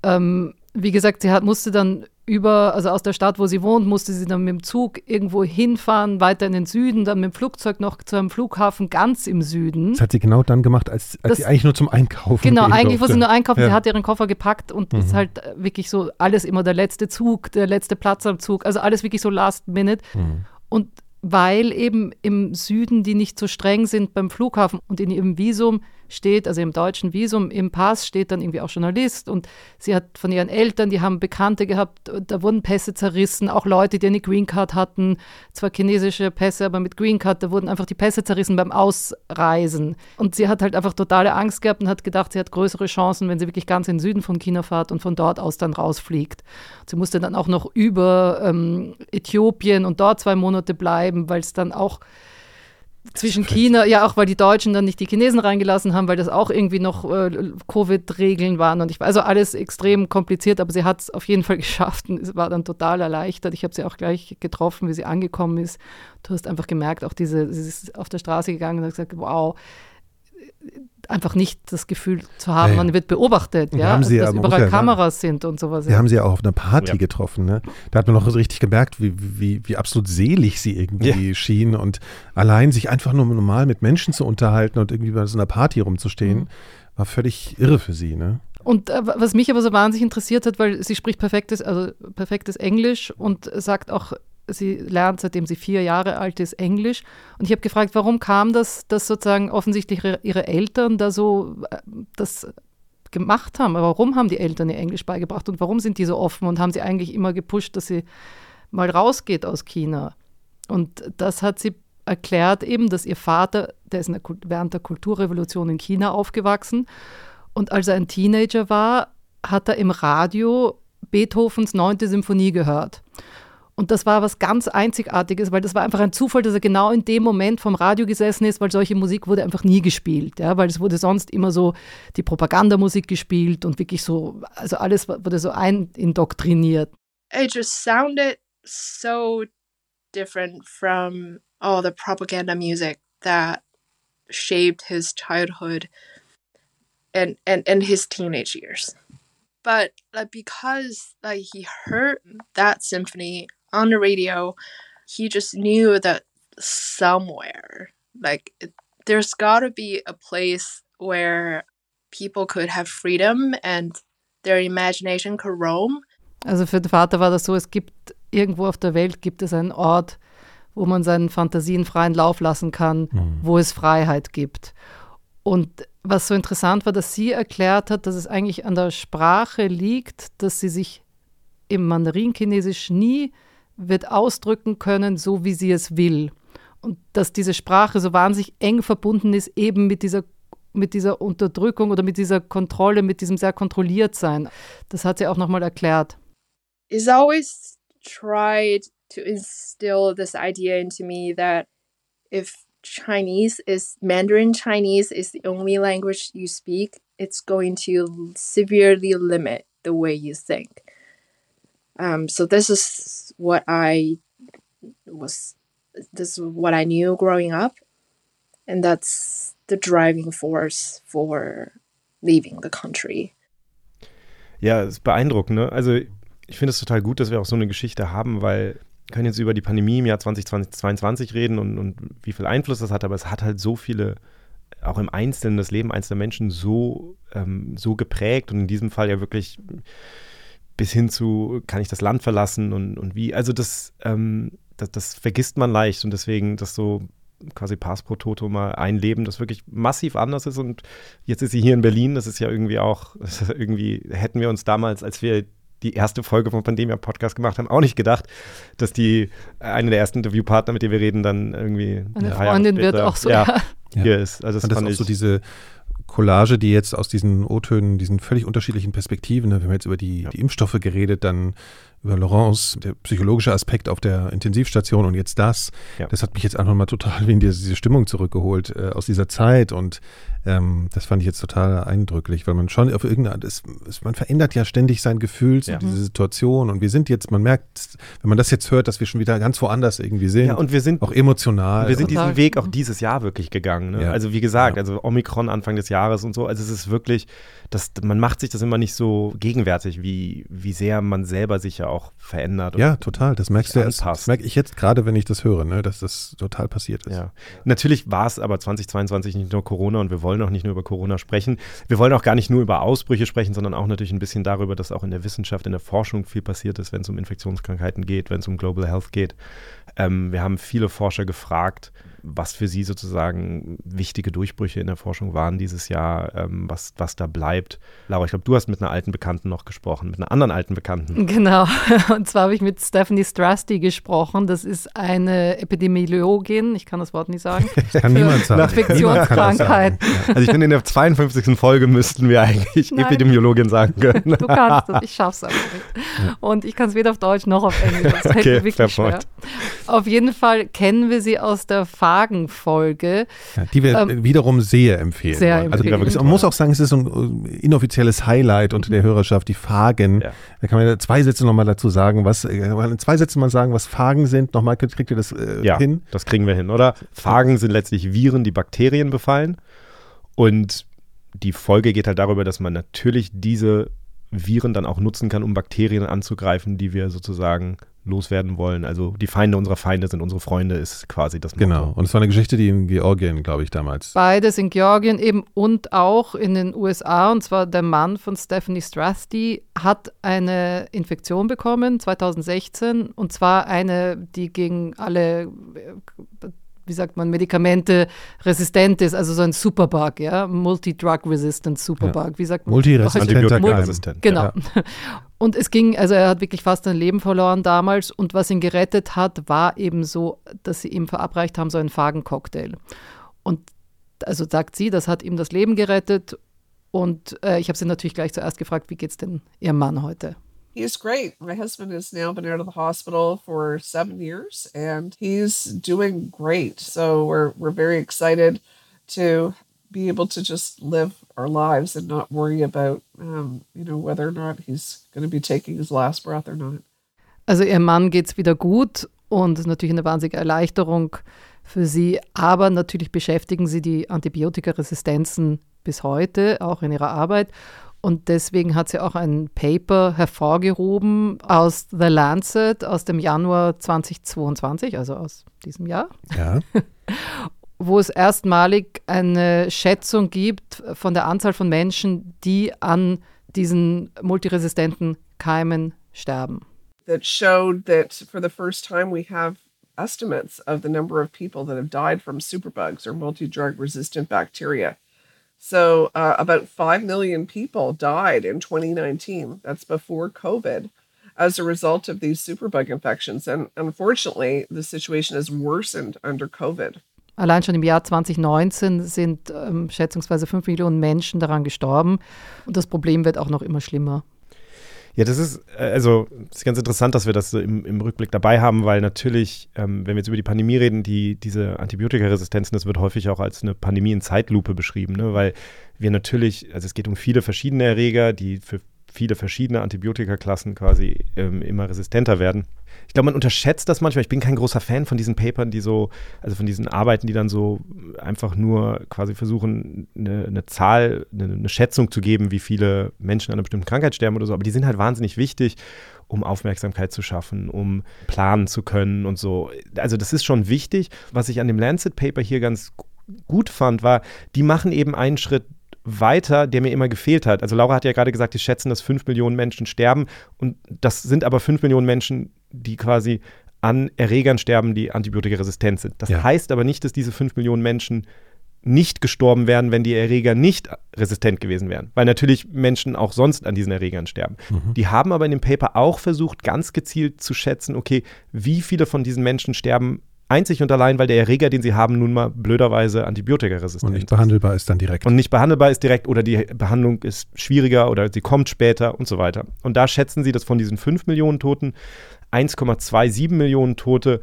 Ähm, wie gesagt, sie hat, musste dann über, also aus der Stadt, wo sie wohnt, musste sie dann mit dem Zug irgendwo hinfahren, weiter in den Süden, dann mit dem Flugzeug noch zu einem Flughafen ganz im Süden. Das hat sie genau dann gemacht, als, als das, sie eigentlich nur zum Einkaufen Genau, eigentlich wollte sie nur einkaufen. Ja. Sie hat ihren Koffer gepackt und mhm. ist halt wirklich so alles immer der letzte Zug, der letzte Platz am Zug, also alles wirklich so last minute. Mhm. Und weil eben im Süden die nicht so streng sind beim Flughafen und in ihrem Visum steht, also im deutschen Visum, im Pass steht dann irgendwie auch Journalist und sie hat von ihren Eltern, die haben Bekannte gehabt, da wurden Pässe zerrissen, auch Leute, die eine Green Card hatten, zwar chinesische Pässe, aber mit Green Card, da wurden einfach die Pässe zerrissen beim Ausreisen. Und sie hat halt einfach totale Angst gehabt und hat gedacht, sie hat größere Chancen, wenn sie wirklich ganz in den Süden von China fährt und von dort aus dann rausfliegt. Sie musste dann auch noch über ähm, Äthiopien und dort zwei Monate bleiben, weil es dann auch zwischen China, ja auch weil die Deutschen dann nicht die Chinesen reingelassen haben, weil das auch irgendwie noch äh, Covid-Regeln waren und ich also alles extrem kompliziert, aber sie hat es auf jeden Fall geschafft und es war dann total erleichtert. Ich habe sie auch gleich getroffen, wie sie angekommen ist. Du hast einfach gemerkt, auch diese, sie ist auf der Straße gegangen und hat gesagt, wow, einfach nicht das Gefühl zu haben, ja, man wird beobachtet, ja, haben sie, also, dass überall ja Kameras sind und sowas. Wir haben sie ja auch auf einer Party getroffen, ne? Da hat man noch richtig gemerkt, wie, wie, wie absolut selig sie irgendwie schien und allein sich einfach nur normal mit Menschen zu unterhalten und irgendwie bei so einer Party rumzustehen, mhm. war völlig irre für sie, ne? Und äh, was mich aber so wahnsinnig interessiert hat, weil sie spricht perfektes, also perfektes Englisch und sagt auch sie lernt, seitdem sie vier Jahre alt ist, Englisch. Und ich habe gefragt, warum kam das, dass sozusagen offensichtlich ihre, Eltern da so äh, das gemacht haben. Warum haben die Eltern ihr Englisch beigebracht und warum sind die so offen und haben sie eigentlich immer gepusht, dass sie mal rausgeht aus China? Und das hat sie erklärt eben, dass ihr Vater, der ist der, während der Kulturrevolution in China aufgewachsen und als er ein Teenager war, hat er im Radio Beethovens neunte Symphonie gehört. Und das war was ganz Einzigartiges, weil das war einfach ein Zufall, dass er genau in dem Moment vom Radio gesessen ist, weil solche Musik wurde einfach nie gespielt, ja, weil es wurde sonst immer so die Propagandamusik gespielt und wirklich so, also alles wurde so einindoktriniert. It just sounded so different from all the propaganda music that shaped his childhood and and, and his teenage years. But like because like he heard that symphony on the radio, he just knew that somewhere, like, there's gotta be a place where people could have freedom and their imagination could roam. Also für den Vater war das so, es gibt irgendwo auf der Welt gibt es einen Ort, wo man seinen Fantasien freien Lauf lassen kann, mhm. wo es Freiheit gibt. Und was so interessant war, dass sie erklärt hat, dass es eigentlich an der Sprache liegt, dass sie sich im Mandarin-Chinesisch nie wird ausdrücken können, so wie sie es will. Und dass diese Sprache so wahnsinnig eng verbunden ist, eben mit dieser, mit dieser Unterdrückung oder mit dieser Kontrolle, mit diesem sehr kontrolliert sein. Das hat sie auch nochmal erklärt. It's always tried to instill this idea into me that if Chinese is Mandarin Chinese is the only language you speak, it's going to severely limit the way you think. Um, so this is what I was. This is what I knew growing up, and that's the driving force for leaving the country. Ja, es ist beeindruckend. Ne? Also ich finde es total gut, dass wir auch so eine Geschichte haben, weil wir können jetzt über die Pandemie im Jahr 2022 reden und, und wie viel Einfluss das hat, aber es hat halt so viele, auch im Einzelnen, das Leben einzelner Menschen so, ähm, so geprägt und in diesem Fall ja wirklich bis hin zu, kann ich das Land verlassen und, und wie. Also das, ähm, das, das, vergisst man leicht und deswegen das so quasi Pass pro Toto mal ein Leben, das wirklich massiv anders ist und jetzt ist sie hier in Berlin, das ist ja irgendwie auch, irgendwie hätten wir uns damals, als wir die erste Folge vom Pandemia-Podcast gemacht haben, auch nicht gedacht, dass die eine der ersten Interviewpartner, mit denen wir reden, dann irgendwie eine Freundin wird auch so ja, ja. hier ist. Also das, und das fand auch so diese Collage, die jetzt aus diesen O-Tönen, diesen völlig unterschiedlichen Perspektiven, ne, wir haben jetzt über die, ja. die Impfstoffe geredet, dann über Laurence, der psychologische Aspekt auf der Intensivstation und jetzt das. Ja. Das hat mich jetzt einfach mal total in diese, diese Stimmung zurückgeholt äh, aus dieser Zeit und ähm, das fand ich jetzt total eindrücklich, weil man schon auf irgendeine, das, man verändert ja ständig sein Gefühl zu ja. dieser Situation und wir sind jetzt, man merkt, wenn man das jetzt hört, dass wir schon wieder ganz woanders irgendwie sind. Ja, und wir sind auch emotional. Wir sind diesen Weg auch dieses Jahr wirklich gegangen. Ne? Ja. Also wie gesagt, also Omikron Anfang des Jahres und so, also es ist wirklich, das, man macht sich das immer nicht so gegenwärtig, wie, wie sehr man selber sich ja auch verändert. Ja, total. Das merkst du erst. Das merke ich jetzt gerade, wenn ich das höre, ne, dass das total passiert ist. Ja. Natürlich war es aber 2022 nicht nur Corona und wir wollen auch nicht nur über Corona sprechen. Wir wollen auch gar nicht nur über Ausbrüche sprechen, sondern auch natürlich ein bisschen darüber, dass auch in der Wissenschaft, in der Forschung viel passiert ist, wenn es um Infektionskrankheiten geht, wenn es um Global Health geht. Ähm, wir haben viele Forscher gefragt, was für Sie sozusagen wichtige Durchbrüche in der Forschung waren dieses Jahr, ähm, was, was da bleibt. Laura, ich glaube, du hast mit einer alten Bekannten noch gesprochen, mit einer anderen alten Bekannten. Genau, und zwar habe ich mit Stephanie Strasty gesprochen. Das ist eine Epidemiologin, ich kann das Wort nicht sagen. kann niemand sagen. Infektionskrankheiten. Also ich finde, in der 52. Folge müssten wir eigentlich Nein. Epidemiologin sagen können. Du kannst das, ich schaff's aber nicht. Und ich kann es weder auf Deutsch noch auf Englisch. Das okay, fair point. Auf jeden Fall kennen wir sie aus der Phase Fagen-Folge. Ja, die wir ähm, wiederum sehr empfehlen. Sehr also, empfehlen. Also man muss auch sagen, es ist ein äh, inoffizielles Highlight unter der Hörerschaft, die Fagen. Ja. Da kann man zwei Sätze nochmal dazu sagen, was, äh, in zwei Sätzen mal sagen, was Fagen sind. Nochmal kriegt ihr das äh, ja, hin? das kriegen wir hin, oder? Fagen sind letztlich Viren, die Bakterien befallen. Und die Folge geht halt darüber, dass man natürlich diese Viren dann auch nutzen kann, um Bakterien anzugreifen, die wir sozusagen loswerden wollen. Also die Feinde unserer Feinde sind unsere Freunde, ist quasi das Motto. Genau. Und es war eine Geschichte, die in Georgien, glaube ich, damals. Beides in Georgien eben und auch in den USA. Und zwar der Mann von Stephanie Strathdy hat eine Infektion bekommen 2016 und zwar eine, die gegen alle wie sagt man, Medikamente resistent ist, also so ein Superbug, ja, Multi-Drug-Resistant Superbug, ja. wie sagt man? Multiresistent. Multiresistent. Genau. Ja. Und es ging, also er hat wirklich fast sein Leben verloren damals und was ihn gerettet hat, war eben so, dass sie ihm verabreicht haben, so einen Fagen-Cocktail. Und also sagt sie, das hat ihm das Leben gerettet und äh, ich habe sie natürlich gleich zuerst gefragt, wie geht es denn ihrem Mann heute? He's great. My husband has now been out of the hospital for seven years and he's doing great. So we're we're very excited to be able to just live our lives and not worry about um, you know whether or not he's going to be taking his last breath or not. Also ihrem Mann geht's wieder gut und ist natürlich eine wahnsinnige Erleichterung für sie, aber natürlich beschäftigen sie die Antibiotikaresistenzen bis heute auch in ihrer Arbeit und deswegen hat sie auch ein Paper hervorgehoben aus The Lancet aus dem Januar 2022, also aus diesem Jahr. Ja. wo es erstmalig eine Schätzung gibt von der Anzahl von Menschen, die an diesen multiresistenten Keimen sterben. That showed that for the first time we have estimates of the number of people that have died from superbugs or multi-drug resistant bacteria. So, uh, about 5 million people died in 2019. That's before COVID as a result of these superbug infections. And unfortunately, the situation has worsened under COVID. Allein schon im Jahr 2019 sind ähm, schätzungsweise 5 Millionen Menschen daran gestorben. Und das Problem wird auch noch immer schlimmer. Ja, das ist, äh, also, das ist ganz interessant, dass wir das so im, im Rückblick dabei haben, weil natürlich, ähm, wenn wir jetzt über die Pandemie reden, die, diese Antibiotikaresistenzen, das wird häufig auch als eine Pandemie in Zeitlupe beschrieben, ne? weil wir natürlich, also es geht um viele verschiedene Erreger, die für viele verschiedene Antibiotikaklassen quasi ähm, immer resistenter werden. Ich glaube, man unterschätzt das manchmal. Ich bin kein großer Fan von diesen Papern, die so, also von diesen Arbeiten, die dann so einfach nur quasi versuchen, eine, eine Zahl, eine, eine, Schätzung zu geben, wie viele Menschen an einer bestimmten Krankheit sterben oder so. Aber die sind halt wahnsinnig wichtig, um Aufmerksamkeit zu schaffen, um planen zu können und so. Also das ist schon wichtig. Was ich an dem Lancet-Paper hier ganz gut fand, war, die machen eben einen Schritt weiter, der mir immer gefehlt hat. Also Laura hat ja gerade gesagt, die schätzen, dass fünf Millionen Menschen sterben und das sind aber fünf Millionen Menschen, die quasi an Erregern sterben, die antibiotikaresistent sind. Das ja. heißt aber nicht, dass diese fünf Millionen Menschen nicht gestorben wären, wenn die Erreger nicht resistent gewesen wären. Weil natürlich Menschen auch sonst an diesen Erregern sterben. Mhm. Die haben aber in dem Paper auch versucht, ganz gezielt zu schätzen, okay, wie viele von diesen Menschen sterben einzig und allein, weil der Erreger, den sie haben, nun mal blöderweise antibiotikaresistent ist. Und nicht behandelbar ist dann direkt. Und nicht behandelbar ist direkt oder die Behandlung ist schwieriger oder sie kommt später und so weiter. Und da schätzen sie, dass von diesen 5 Millionen Toten 1,27 Millionen Tote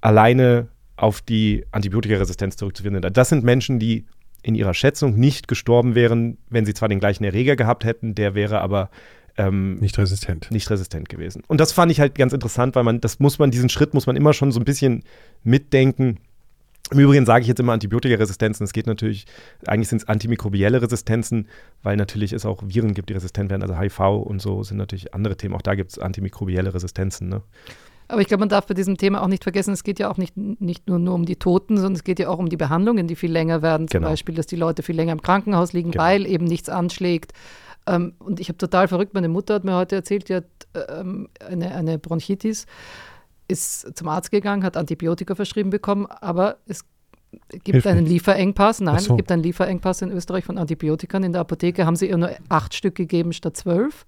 alleine auf die Antibiotikaresistenz zurückzuführen sind. Das sind Menschen, die in ihrer Schätzung nicht gestorben wären, wenn sie zwar den gleichen Erreger gehabt hätten, der wäre aber ähm, nicht resistent. Nicht resistent gewesen. Und das fand ich halt ganz interessant, weil man, das muss man, diesen Schritt muss man immer schon so ein bisschen mitdenken. Im Übrigen sage ich jetzt immer Antibiotikaresistenzen. Es geht natürlich, eigentlich sind es antimikrobielle Resistenzen, weil natürlich es auch Viren gibt, die resistent werden. Also HIV und so sind natürlich andere Themen. Auch da gibt es antimikrobielle Resistenzen. Ne? Aber ich glaube, man darf bei diesem Thema auch nicht vergessen, es geht ja auch nicht, nicht nur, nur um die Toten, sondern es geht ja auch um die Behandlungen, die viel länger werden. Zum genau. Beispiel, dass die Leute viel länger im Krankenhaus liegen, genau. weil eben nichts anschlägt. Ähm, und ich habe total verrückt, meine Mutter hat mir heute erzählt, die hat ähm, eine, eine Bronchitis, ist zum Arzt gegangen, hat Antibiotika verschrieben bekommen, aber es gibt Hilf einen Lieferengpass. Nein, so. es gibt einen Lieferengpass in Österreich von Antibiotika. In der Apotheke haben sie ihr nur acht Stück gegeben statt zwölf.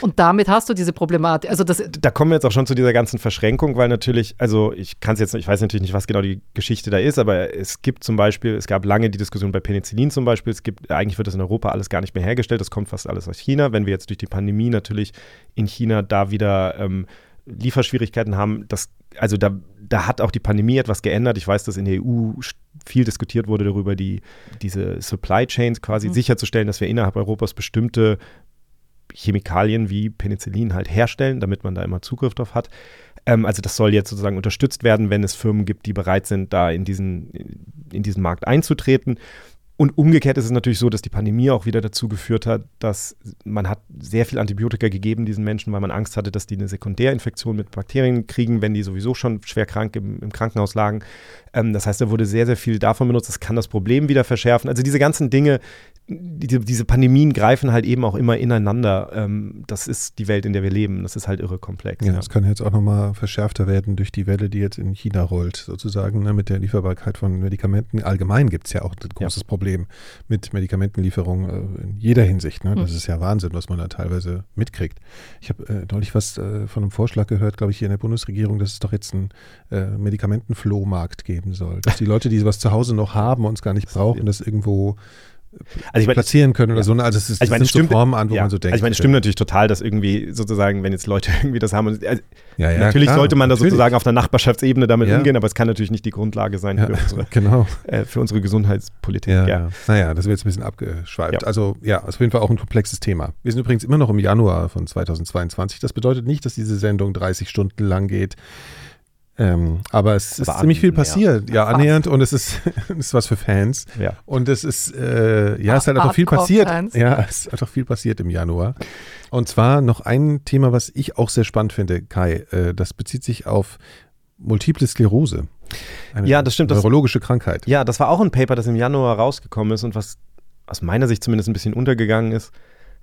Und damit hast du diese Problematik. Also das da kommen wir jetzt auch schon zu dieser ganzen Verschränkung, weil natürlich, also ich kann es jetzt, ich weiß natürlich nicht, was genau die Geschichte da ist, aber es gibt zum Beispiel, es gab lange die Diskussion bei Penicillin zum Beispiel, es gibt, eigentlich wird das in Europa alles gar nicht mehr hergestellt, das kommt fast alles aus China. Wenn wir jetzt durch die Pandemie natürlich in China da wieder ähm, Lieferschwierigkeiten haben. Das, also da, da hat auch die Pandemie etwas geändert. Ich weiß, dass in der EU viel diskutiert wurde darüber, die, diese Supply Chains quasi mhm. sicherzustellen, dass wir innerhalb Europas bestimmte Chemikalien wie Penicillin halt herstellen, damit man da immer Zugriff drauf hat. Ähm, also das soll jetzt sozusagen unterstützt werden, wenn es Firmen gibt, die bereit sind, da in diesen, in diesen Markt einzutreten. Und umgekehrt ist es natürlich so, dass die Pandemie auch wieder dazu geführt hat, dass man hat sehr viel Antibiotika gegeben diesen Menschen, weil man Angst hatte, dass die eine Sekundärinfektion mit Bakterien kriegen, wenn die sowieso schon schwer krank im, im Krankenhaus lagen. Ähm, das heißt, da wurde sehr, sehr viel davon benutzt. Das kann das Problem wieder verschärfen. Also diese ganzen Dinge, die, diese Pandemien greifen halt eben auch immer ineinander. Ähm, das ist die Welt, in der wir leben. Das ist halt irre komplex. Ja, ja. das kann jetzt auch nochmal verschärfter werden durch die Welle, die jetzt in China rollt, sozusagen, ne, mit der Lieferbarkeit von Medikamenten. Allgemein gibt es ja auch ein großes ja. Problem mit Medikamentenlieferung äh, in jeder Hinsicht. Ne? Das mhm. ist ja Wahnsinn, was man da teilweise mitkriegt. Ich habe äh, neulich was äh, von einem Vorschlag gehört, glaube ich, hier in der Bundesregierung, dass es doch jetzt einen äh, Medikamentenflohmarkt geben soll. Dass die Leute, die was zu Hause noch haben und es gar nicht brauchen, das irgendwo also ich mein, platzieren können oder ja. so. Ne? Also es ist, also ich meine, stimmt, so Formen an, wo ja. man so denkt. Also ich meine, es stimmt natürlich total, dass irgendwie sozusagen, wenn jetzt Leute irgendwie das haben, und, also ja, natürlich klar, sollte man da sozusagen auf der Nachbarschaftsebene damit umgehen, aber es kann natürlich nicht die Grundlage sein für, unsere, genau. äh, für unsere Gesundheitspolitik. Ja, Naja, das wird jetzt ein bisschen abgeschweift. Also ja, ist auf jeden Fall auch ein komplexes Thema. Wir sind übrigens immer noch im Januar von 2022. Das bedeutet nicht, dass diese Sendung 30 Stunden lang geht. Ähm, aber es aber ist ziemlich viel passiert, ja, annähernd und es ist, ist was für Fans. Ja. Und es ist, äh, ja, es ist halt einfach viel passiert. Fans. Ja, es ist einfach viel passiert im Januar. Und zwar noch ein Thema, was ich auch sehr spannend finde, Kai, äh, das bezieht sich auf Multiple Sklerose. Eine ja, das stimmt. Neurologische das, Krankheit. Ja, das war auch ein Paper, das im Januar rausgekommen ist und was aus meiner Sicht zumindest ein bisschen untergegangen ist.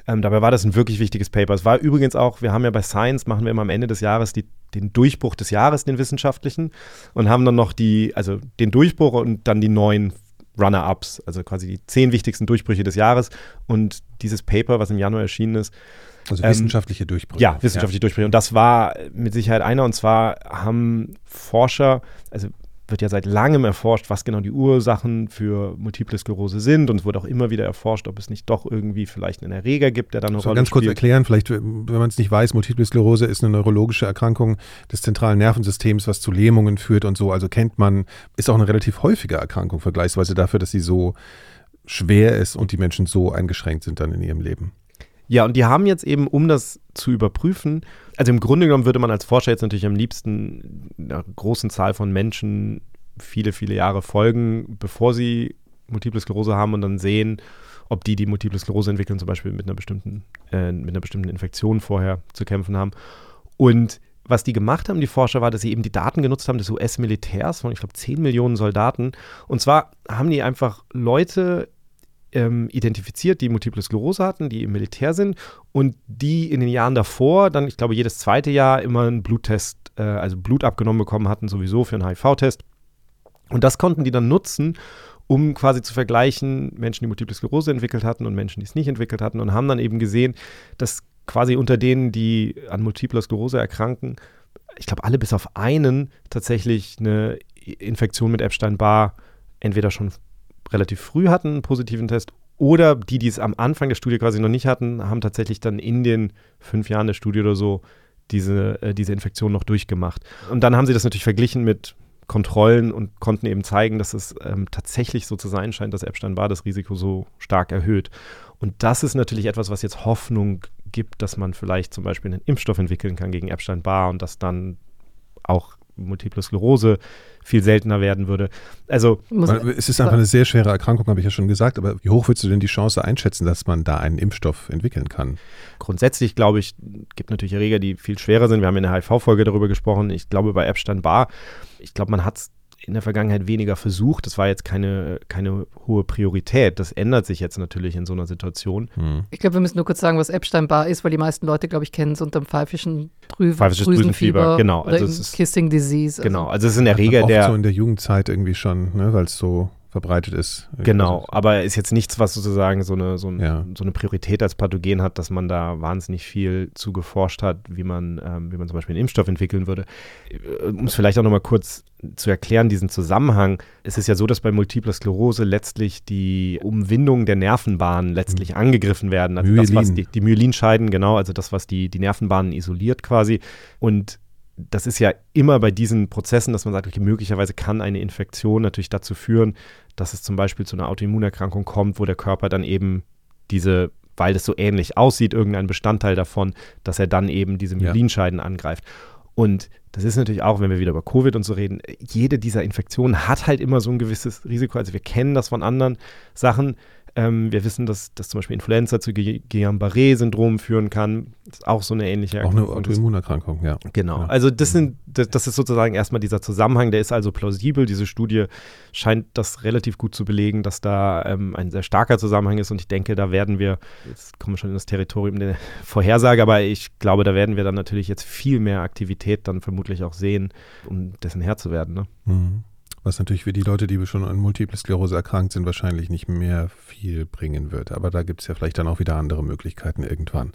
Ähm, dabei war das ein wirklich wichtiges Paper. Es war übrigens auch, wir haben ja bei Science, machen wir immer am Ende des Jahres die, den Durchbruch des Jahres, den wissenschaftlichen, und haben dann noch die, also den Durchbruch und dann die neuen Runner-Ups, also quasi die zehn wichtigsten Durchbrüche des Jahres. Und dieses Paper, was im Januar erschienen ist, also wissenschaftliche Durchbrüche. Ja, wissenschaftliche ja. Durchbrüche. Und das war mit Sicherheit einer. Und zwar haben Forscher, also wird ja seit langem erforscht, was genau die Ursachen für Multiple Sklerose sind. Und es wurde auch immer wieder erforscht, ob es nicht doch irgendwie vielleicht einen Erreger gibt, der dann eine so, ganz spielt. kurz erklären, vielleicht, wenn man es nicht weiß, Multiple Sklerose ist eine neurologische Erkrankung des zentralen Nervensystems, was zu Lähmungen führt und so. Also kennt man, ist auch eine relativ häufige Erkrankung vergleichsweise dafür, dass sie so schwer ist und die Menschen so eingeschränkt sind dann in ihrem Leben. Ja, und die haben jetzt eben, um das zu überprüfen, also im Grunde genommen würde man als Forscher jetzt natürlich am liebsten einer großen Zahl von Menschen viele, viele Jahre folgen, bevor sie Multiple Sklerose haben und dann sehen, ob die, die Multiple Sklerose entwickeln, zum Beispiel mit einer bestimmten, äh, mit einer bestimmten Infektion vorher zu kämpfen haben. Und was die gemacht haben, die Forscher, war, dass sie eben die Daten genutzt haben des US-Militärs von, ich glaube, 10 Millionen Soldaten. Und zwar haben die einfach Leute ähm, identifiziert, die Multiple Sklerose hatten, die im Militär sind und die in den Jahren davor dann, ich glaube, jedes zweite Jahr immer einen Bluttest, äh, also Blut abgenommen bekommen hatten, sowieso für einen HIV-Test. Und das konnten die dann nutzen, um quasi zu vergleichen, Menschen, die Multiple Sklerose entwickelt hatten und Menschen, die es nicht entwickelt hatten und haben dann eben gesehen, dass quasi unter denen, die an Multiple Sklerose erkranken, ich glaube, alle bis auf einen tatsächlich eine Infektion mit Epstein-Barr entweder schon relativ früh hatten, einen positiven Test, oder die, die es am Anfang der Studie quasi noch nicht hatten, haben tatsächlich dann in den fünf Jahren der Studie oder so diese, äh, diese Infektion noch durchgemacht. Und dann haben sie das natürlich verglichen mit Kontrollen und konnten eben zeigen, dass es ähm, tatsächlich so zu sein scheint, dass Epstein-Barr das Risiko so stark erhöht. Und das ist natürlich etwas, was jetzt Hoffnung gibt, dass man vielleicht zum Beispiel einen Impfstoff entwickeln kann gegen Epstein-Barr und dass dann auch Multiple Sklerose viel seltener werden würde. Also es ist einfach eine sehr schwere Erkrankung, habe ich ja schon gesagt. Aber wie hoch würdest du denn die Chance einschätzen, dass man da einen Impfstoff entwickeln kann? Grundsätzlich glaube ich, gibt natürlich Erreger, die viel schwerer sind. Wir haben in der HIV-Folge darüber gesprochen. Ich glaube bei Epstein-Barr, ich glaube, man hat es in der Vergangenheit weniger versucht. Das war jetzt keine, keine hohe Priorität. Das ändert sich jetzt natürlich in so einer Situation. Hm. Ich glaube, wir müssen nur kurz sagen, was Epstein-Barr ist, weil die meisten Leute, glaube ich, kennen es unter dem pfeifischen Drü Pfeifisches Drüsenfieber. Drüsenfieber genau. Also oder Kissing Disease. Genau, also es ist ein Erreger, der. so in der Jugendzeit irgendwie schon, ne, weil es so verbreitet ist. Genau, aber ist jetzt nichts, was sozusagen so eine, so, ein, ja. so, eine Priorität als Pathogen hat, dass man da wahnsinnig viel zu geforscht hat, wie man, ähm, wie man zum Beispiel einen Impfstoff entwickeln würde. Äh, um es vielleicht auch nochmal kurz zu erklären, diesen Zusammenhang. Es ist ja so, dass bei Multipler Sklerose letztlich die Umwindungen der Nervenbahnen letztlich mhm. angegriffen werden. Also Myelin. das, was die, die Myelinscheiden, genau, also das, was die, die Nervenbahnen isoliert quasi. Und das ist ja immer bei diesen Prozessen, dass man sagt, okay, möglicherweise kann eine Infektion natürlich dazu führen, dass es zum Beispiel zu einer Autoimmunerkrankung kommt, wo der Körper dann eben diese, weil es so ähnlich aussieht, irgendein Bestandteil davon, dass er dann eben diese Myelinscheiden ja. angreift. Und das ist natürlich auch, wenn wir wieder über Covid und so reden, jede dieser Infektionen hat halt immer so ein gewisses Risiko. Also wir kennen das von anderen Sachen. Ähm, wir wissen, dass, dass zum Beispiel Influenza zu Guillain-Barré-Syndrom führen kann. Das ist auch so eine ähnliche Erkrankung. Auch eine Autoimmunerkrankung, ja. Genau. Ja. Also das sind, das, das, ist sozusagen erstmal dieser Zusammenhang, der ist also plausibel. Diese Studie scheint das relativ gut zu belegen, dass da ähm, ein sehr starker Zusammenhang ist und ich denke, da werden wir, jetzt kommen wir schon in das Territorium der Vorhersage, aber ich glaube, da werden wir dann natürlich jetzt viel mehr Aktivität dann vermutlich auch sehen, um dessen Herr zu werden. Ne? Mhm. Was natürlich für die Leute, die schon an Multiple Sklerose erkrankt sind, wahrscheinlich nicht mehr viel bringen wird. Aber da gibt es ja vielleicht dann auch wieder andere Möglichkeiten irgendwann.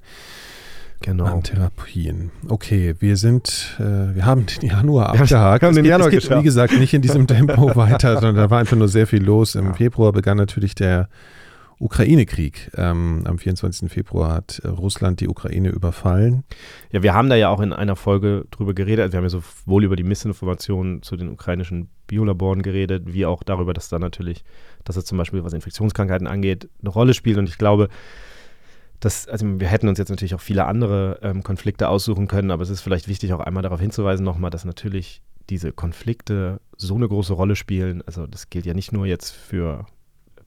Genau. An Therapien. Okay, wir sind, äh, wir haben den Januar abgehakt. Wir haben den Januar es geht, wie gesagt, nicht in diesem Tempo weiter, sondern da war einfach nur sehr viel los. Im ja. Februar begann natürlich der Ukraine-Krieg. Ähm, am 24. Februar hat äh, Russland die Ukraine überfallen. Ja, wir haben da ja auch in einer Folge drüber geredet. Also wir haben ja sowohl über die Missinformationen zu den ukrainischen Biolaboren geredet, wie auch darüber, dass da natürlich, dass es zum Beispiel, was Infektionskrankheiten angeht, eine Rolle spielt. Und ich glaube, dass, also wir hätten uns jetzt natürlich auch viele andere ähm, Konflikte aussuchen können, aber es ist vielleicht wichtig, auch einmal darauf hinzuweisen, nochmal, dass natürlich diese Konflikte so eine große Rolle spielen. Also das gilt ja nicht nur jetzt für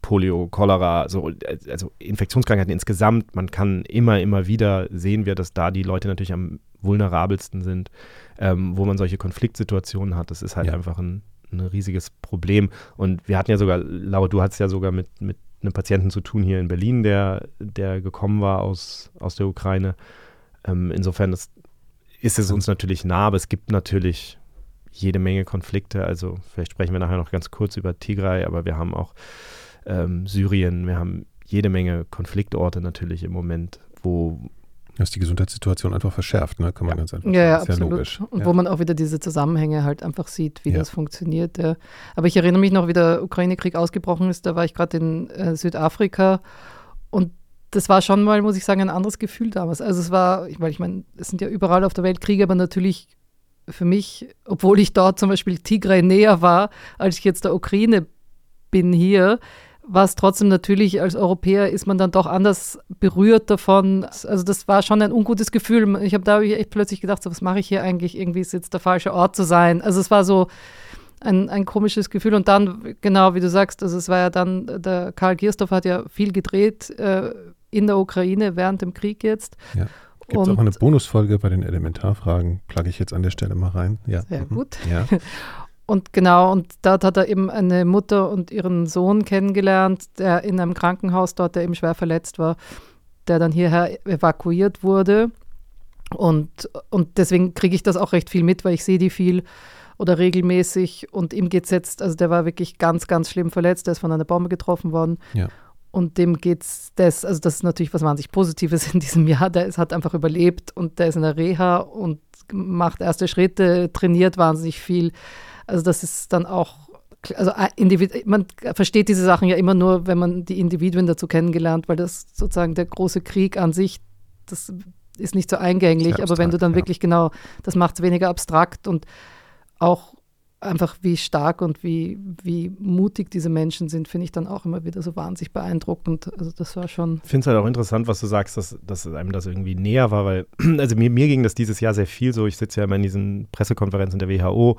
Polio, Cholera, so, also Infektionskrankheiten insgesamt. Man kann immer, immer wieder sehen wir, dass da die Leute natürlich am vulnerabelsten sind, ähm, wo man solche Konfliktsituationen hat. Das ist halt ja. einfach ein, ein riesiges Problem. Und wir hatten ja sogar, Laura, du hattest ja sogar mit, mit einem Patienten zu tun hier in Berlin, der, der gekommen war aus, aus der Ukraine. Ähm, insofern das, ist es uns natürlich nah, aber es gibt natürlich jede Menge Konflikte. Also vielleicht sprechen wir nachher noch ganz kurz über Tigray, aber wir haben auch ähm, Syrien, wir haben jede Menge Konfliktorte natürlich im Moment, wo das die Gesundheitssituation einfach verschärft, ne? kann man ja. ganz einfach ja, sagen. Ja, absolut. logisch. Und ja. wo man auch wieder diese Zusammenhänge halt einfach sieht, wie ja. das funktioniert. Ja. Aber ich erinnere mich noch, wie der Ukraine-Krieg ausgebrochen ist, da war ich gerade in äh, Südafrika und das war schon mal, muss ich sagen, ein anderes Gefühl damals. Also es war, weil ich meine, es sind ja überall auf der Welt Kriege, aber natürlich für mich, obwohl ich dort zum Beispiel Tigray näher war, als ich jetzt der Ukraine bin hier, was trotzdem natürlich als Europäer ist man dann doch anders berührt davon. Also das war schon ein ungutes Gefühl. Ich habe da echt plötzlich gedacht, so, was mache ich hier eigentlich? Irgendwie ist jetzt der falsche Ort zu sein. Also es war so ein, ein komisches Gefühl. Und dann, genau wie du sagst, also es war ja dann, der Karl Giersdorf hat ja viel gedreht äh, in der Ukraine während dem Krieg jetzt. Ja. Gibt es auch eine Bonusfolge bei den Elementarfragen, plage ich jetzt an der Stelle mal rein. Ja. Sehr mhm. gut. Ja. Und genau, und dort hat er eben eine Mutter und ihren Sohn kennengelernt, der in einem Krankenhaus dort, der eben schwer verletzt war, der dann hierher evakuiert wurde. Und, und deswegen kriege ich das auch recht viel mit, weil ich sehe die viel oder regelmäßig. Und ihm geht es jetzt, also der war wirklich ganz, ganz schlimm verletzt, der ist von einer Bombe getroffen worden. Ja. Und dem geht's das, also das ist natürlich was wahnsinnig Positives in diesem Jahr. Der ist, hat einfach überlebt und der ist in der Reha und macht erste Schritte, trainiert wahnsinnig viel. Also das ist dann auch, also man versteht diese Sachen ja immer nur, wenn man die Individuen dazu kennengelernt, weil das sozusagen der große Krieg an sich, das ist nicht so eingänglich, abstrakt, aber wenn du dann ja. wirklich genau, das macht es weniger abstrakt und auch einfach wie stark und wie, wie mutig diese Menschen sind, finde ich dann auch immer wieder so wahnsinnig beeindruckend. Also das war schon. Ich finde es halt auch interessant, was du sagst, dass, dass einem das irgendwie näher war, weil, also mir, mir ging das dieses Jahr sehr viel so. Ich sitze ja immer in diesen Pressekonferenzen der WHO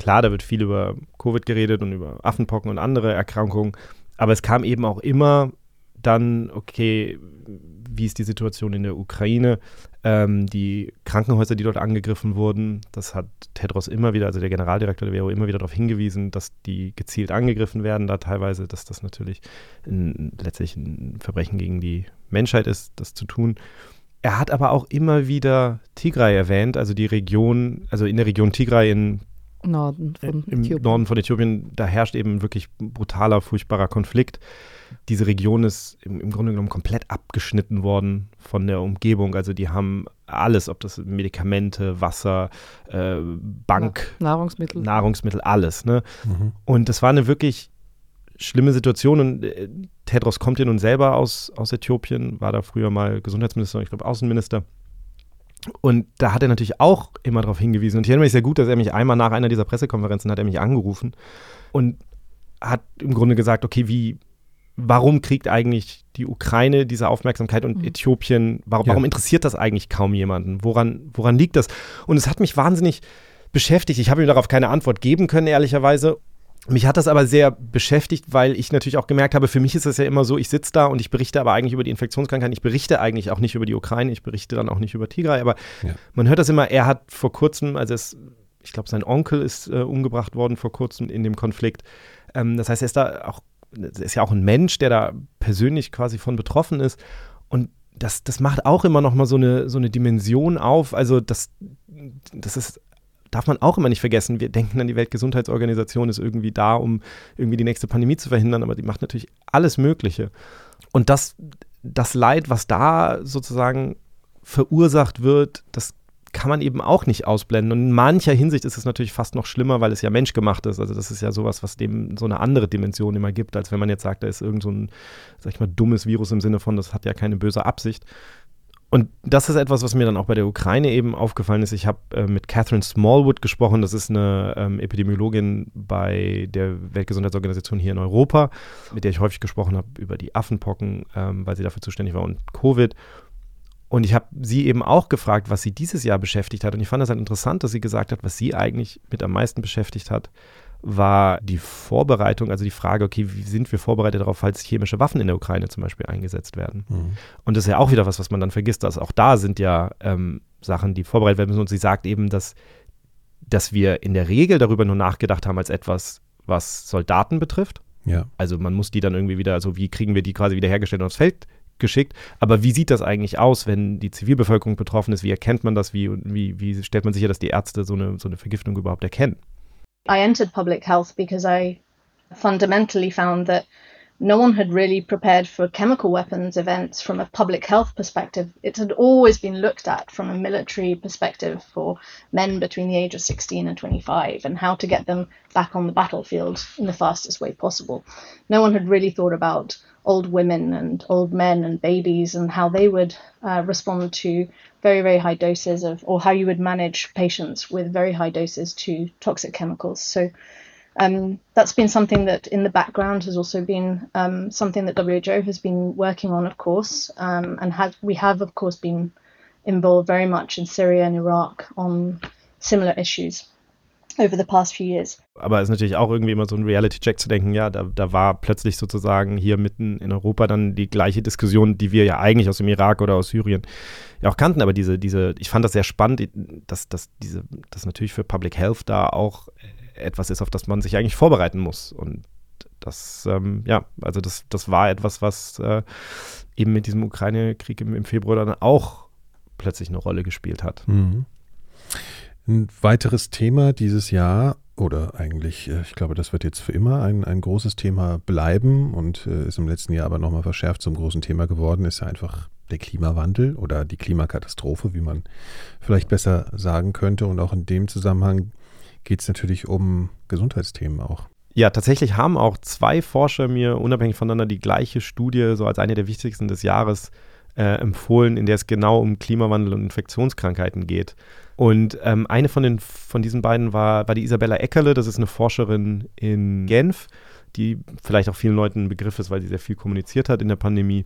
Klar, da wird viel über Covid geredet und über Affenpocken und andere Erkrankungen, aber es kam eben auch immer dann, okay, wie ist die Situation in der Ukraine? Ähm, die Krankenhäuser, die dort angegriffen wurden, das hat Tedros immer wieder, also der Generaldirektor der WHO, immer wieder darauf hingewiesen, dass die gezielt angegriffen werden, da teilweise, dass das natürlich ein, letztlich ein Verbrechen gegen die Menschheit ist, das zu tun. Er hat aber auch immer wieder Tigray erwähnt, also die Region, also in der Region Tigray in Norden von Im Äthiopien. Norden von Äthiopien, da herrscht eben wirklich brutaler, furchtbarer Konflikt. Diese Region ist im, im, Grunde genommen komplett abgeschnitten worden von der Umgebung. Also die haben alles, ob das Medikamente, Wasser, äh, Bank, Nahrungsmittel, Nahrungsmittel, alles. Ne? Mhm. Und das war eine wirklich schlimme Situation. Und äh, Tedros kommt ja nun selber aus, aus Äthiopien, war da früher mal Gesundheitsminister, ich glaube Außenminister. Und da hat er natürlich auch immer darauf hingewiesen. Und ich erinnere mich sehr gut, dass er mich einmal nach einer dieser Pressekonferenzen hat er mich angerufen und hat im Grunde gesagt, okay, wie, warum kriegt eigentlich die Ukraine diese Aufmerksamkeit und mhm. Äthiopien, warum, ja. warum, interessiert das eigentlich kaum jemanden? Woran, woran liegt das? Und es hat mich wahnsinnig beschäftigt. Ich habe ihm darauf keine Antwort geben können, ehrlicherweise. Mich hat das aber sehr beschäftigt, weil ich natürlich auch gemerkt habe, für mich ist es ja immer so, ich sitze da und ich berichte aber eigentlich über die Infektionskrankheiten. Ich berichte eigentlich auch nicht über die Ukraine, ich berichte dann auch nicht über Tigray, aber ja. man hört das immer, er hat vor kurzem, also es, ich glaube, sein Onkel ist äh, umgebracht worden vor kurzem in dem Konflikt. Ähm, das heißt, er ist da auch, ist ja auch ein Mensch, der da persönlich quasi von betroffen ist. Und das, das macht auch immer noch mal so eine, so eine Dimension auf. Also das, das ist darf man auch immer nicht vergessen. Wir denken an die Weltgesundheitsorganisation ist irgendwie da, um irgendwie die nächste Pandemie zu verhindern, aber die macht natürlich alles Mögliche. Und das, das Leid, was da sozusagen verursacht wird, das kann man eben auch nicht ausblenden. Und in mancher Hinsicht ist es natürlich fast noch schlimmer, weil es ja menschgemacht ist. Also das ist ja sowas, was dem so eine andere Dimension immer gibt, als wenn man jetzt sagt, da ist irgend so ein, sag ich mal, dummes Virus im Sinne von, das hat ja keine böse Absicht. Und das ist etwas, was mir dann auch bei der Ukraine eben aufgefallen ist. Ich habe äh, mit Catherine Smallwood gesprochen. Das ist eine ähm, Epidemiologin bei der Weltgesundheitsorganisation hier in Europa, mit der ich häufig gesprochen habe über die Affenpocken, ähm, weil sie dafür zuständig war und Covid. Und ich habe sie eben auch gefragt, was sie dieses Jahr beschäftigt hat. Und ich fand das halt interessant, dass sie gesagt hat, was sie eigentlich mit am meisten beschäftigt hat, war die Vorbereitung, also die Frage, okay, wie sind wir vorbereitet darauf, falls chemische Waffen in der Ukraine zum Beispiel eingesetzt werden? Mhm. Und das ist ja auch wieder was, was man dann vergisst, dass auch da sind ja ähm, Sachen, die vorbereitet werden müssen. Und sie sagt eben, dass, dass wir in der Regel darüber nur nachgedacht haben als etwas, was Soldaten betrifft. Ja. Also man muss die dann irgendwie wieder, also wie kriegen wir die quasi wieder hergestellt und aufs Feld geschickt. Aber wie sieht das eigentlich aus, wenn die Zivilbevölkerung betroffen ist? Wie erkennt man das? Wie, wie, wie stellt man sicher, dass die Ärzte so eine, so eine Vergiftung überhaupt erkennen? I entered public health because I fundamentally found that no one had really prepared for chemical weapons events from a public health perspective. It had always been looked at from a military perspective for men between the age of 16 and 25 and how to get them back on the battlefield in the fastest way possible. No one had really thought about old women and old men and babies and how they would uh, respond to very, very high doses of, or how you would manage patients with very high doses to toxic chemicals. So um, that's been something that in the background has also been um, something that WHO has been working on, of course, um, and have, we have, of course, been involved very much in Syria and Iraq on similar issues. Over the past few years. Aber es ist natürlich auch irgendwie immer so ein Reality-Check zu denken, ja, da, da war plötzlich sozusagen hier mitten in Europa dann die gleiche Diskussion, die wir ja eigentlich aus dem Irak oder aus Syrien ja auch kannten. Aber diese, diese, ich fand das sehr spannend, dass, dass diese, dass natürlich für Public Health da auch etwas ist, auf das man sich eigentlich vorbereiten muss. Und das, ähm, ja, also das, das war etwas, was äh, eben mit diesem Ukraine-Krieg im, im, Februar dann auch plötzlich eine Rolle gespielt hat. Mhm. Ein weiteres Thema dieses Jahr, oder eigentlich, äh, ich glaube, das wird jetzt für immer ein, ein großes Thema bleiben und äh, ist im letzten Jahr aber nochmal verschärft zum großen Thema geworden, ist ja einfach der Klimawandel oder die Klimakatastrophe, wie man vielleicht besser sagen könnte. Und auch in dem Zusammenhang geht es natürlich um Gesundheitsthemen auch. Ja, tatsächlich haben auch zwei Forscher mir unabhängig voneinander die gleiche Studie so als eine der wichtigsten des Jahres äh, empfohlen, in der es genau um Klimawandel und Infektionskrankheiten geht. Und ähm, eine von, den, von diesen beiden war, war die Isabella Eckerle, das ist eine Forscherin in Genf, die vielleicht auch vielen Leuten ein Begriff ist, weil sie sehr viel kommuniziert hat in der Pandemie.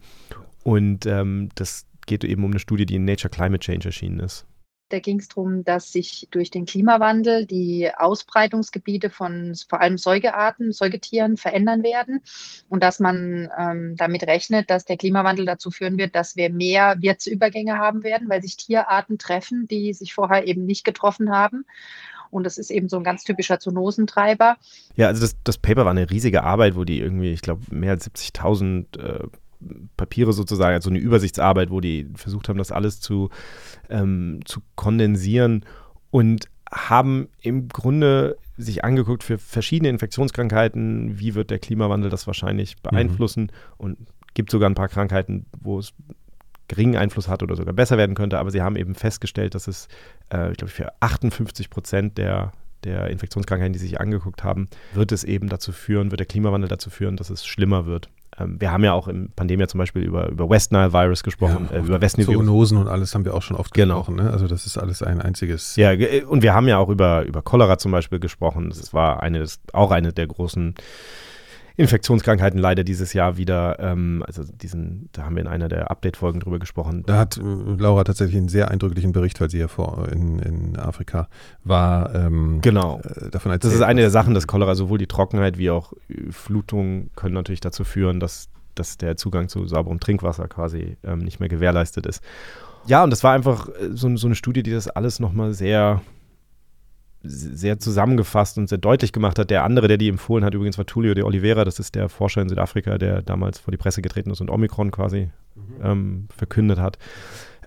Und ähm, das geht eben um eine Studie, die in Nature Climate Change erschienen ist. Da ging es darum, dass sich durch den Klimawandel die Ausbreitungsgebiete von vor allem Säugearten, Säugetieren verändern werden und dass man ähm, damit rechnet, dass der Klimawandel dazu führen wird, dass wir mehr Wirtsübergänge haben werden, weil sich Tierarten treffen, die sich vorher eben nicht getroffen haben. Und das ist eben so ein ganz typischer Zoonosentreiber. Ja, also das, das Paper war eine riesige Arbeit, wo die irgendwie, ich glaube, mehr als 70.000 äh, Papiere sozusagen, also eine Übersichtsarbeit, wo die versucht haben, das alles zu, ähm, zu kondensieren und haben im Grunde sich angeguckt für verschiedene Infektionskrankheiten, wie wird der Klimawandel das wahrscheinlich beeinflussen mhm. und gibt sogar ein paar Krankheiten, wo es geringen Einfluss hat oder sogar besser werden könnte, aber sie haben eben festgestellt, dass es, äh, ich glaube, für 58 Prozent der, der Infektionskrankheiten, die sie sich angeguckt haben, wird es eben dazu führen, wird der Klimawandel dazu führen, dass es schlimmer wird. Ähm, wir haben ja auch im Pandemie zum Beispiel über, über West Nile Virus gesprochen, ja, äh, über West Nile Zoonosen und alles haben wir auch schon oft genau. gesprochen. Ne? Also das ist alles ein einziges. Ja, und wir haben ja auch über, über Cholera zum Beispiel gesprochen. Das war eine des, auch eine der großen Infektionskrankheiten leider dieses Jahr wieder, ähm, also diesen, da haben wir in einer der Update-Folgen drüber gesprochen. Da hat äh, Laura tatsächlich einen sehr eindrücklichen Bericht, weil sie ja vor in, in Afrika war. Ähm, genau. Äh, davon erzählt, das ist eine der Sachen, dass Cholera sowohl die Trockenheit wie auch Flutungen können natürlich dazu führen, dass, dass der Zugang zu sauberem Trinkwasser quasi ähm, nicht mehr gewährleistet ist. Ja, und das war einfach äh, so, so eine Studie, die das alles nochmal sehr sehr zusammengefasst und sehr deutlich gemacht hat. Der andere, der die empfohlen hat, übrigens war Tulio de Oliveira, das ist der Forscher in Südafrika, der damals vor die Presse getreten ist und Omikron quasi mhm. ähm, verkündet hat.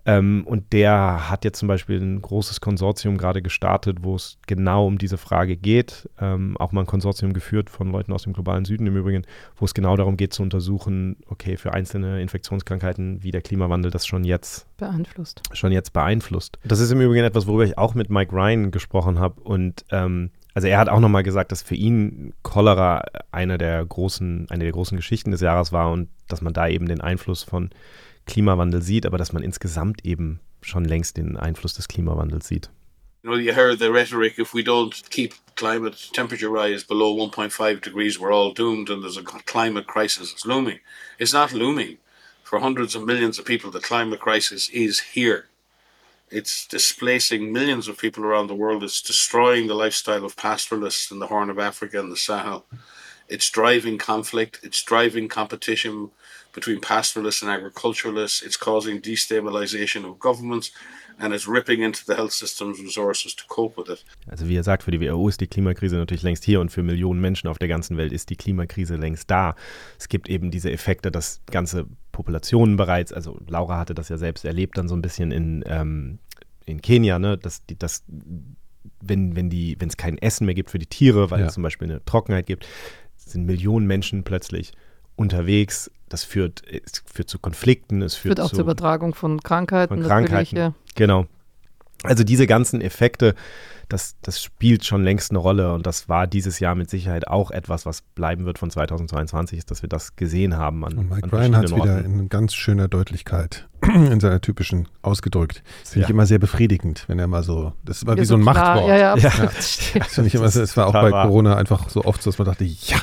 Ähm, und der hat jetzt zum Beispiel ein großes Konsortium gerade gestartet, wo es genau um diese Frage geht. Ähm, auch mal ein Konsortium geführt von Leuten aus dem globalen Süden im Übrigen, wo es genau darum geht zu untersuchen, okay, für einzelne Infektionskrankheiten, wie der Klimawandel das schon jetzt beeinflusst. Schon jetzt beeinflusst. Das ist im Übrigen etwas, worüber ich auch mit Mike Ryan gesprochen habe. Und ähm, also er hat auch nochmal gesagt, dass für ihn Cholera eine der großen, eine der großen Geschichten des Jahres war und dass man da eben den Einfluss von Klimawandel sieht, aber dass man insgesamt eben schon längst den Einfluss des Klimawandels sieht. You know, you heard the rhetoric if we don't keep climate temperature rise below 1.5 degrees, we're all doomed and there's a climate crisis is looming. It's not looming. For hundreds of millions of people, the climate crisis is here. It's displacing millions of people around the world. It's destroying the lifestyle of pastoralists in the Horn of Africa and the Sahel. It's driving conflict. It's driving competition between pastoralists and agriculturalists. It's causing destabilization of governments and it's ripping into the health system's resources to cope with it. Also wie er sagt, für die WHO ist die Klimakrise natürlich längst hier und für Millionen Menschen auf der ganzen Welt ist die Klimakrise längst da. Es gibt eben diese Effekte, dass ganze Populationen bereits, also Laura hatte das ja selbst erlebt, dann so ein bisschen in, ähm, in Kenia, ne, dass die, das wenn, wenn wenn es kein Essen mehr gibt für die Tiere, weil ja. es zum Beispiel eine Trockenheit gibt, sind Millionen Menschen plötzlich unterwegs. Das führt, es führt zu Konflikten, es führt, führt auch zu, zur Übertragung von Krankheiten. Von Krankheiten, genau. Also diese ganzen Effekte, das, das spielt schon längst eine Rolle und das war dieses Jahr mit Sicherheit auch etwas, was bleiben wird von 2022, ist, dass wir das gesehen haben. An, und Mike an Ryan hat es wieder in ganz schöner Deutlichkeit in seiner typischen ausgedrückt. Das finde ja. ich immer sehr befriedigend, wenn er mal so, das war wie so, so ein klar, Machtwort. Ja, ja, ja. Das, ich immer, das war auch bei Corona einfach so oft so, dass man dachte, ja,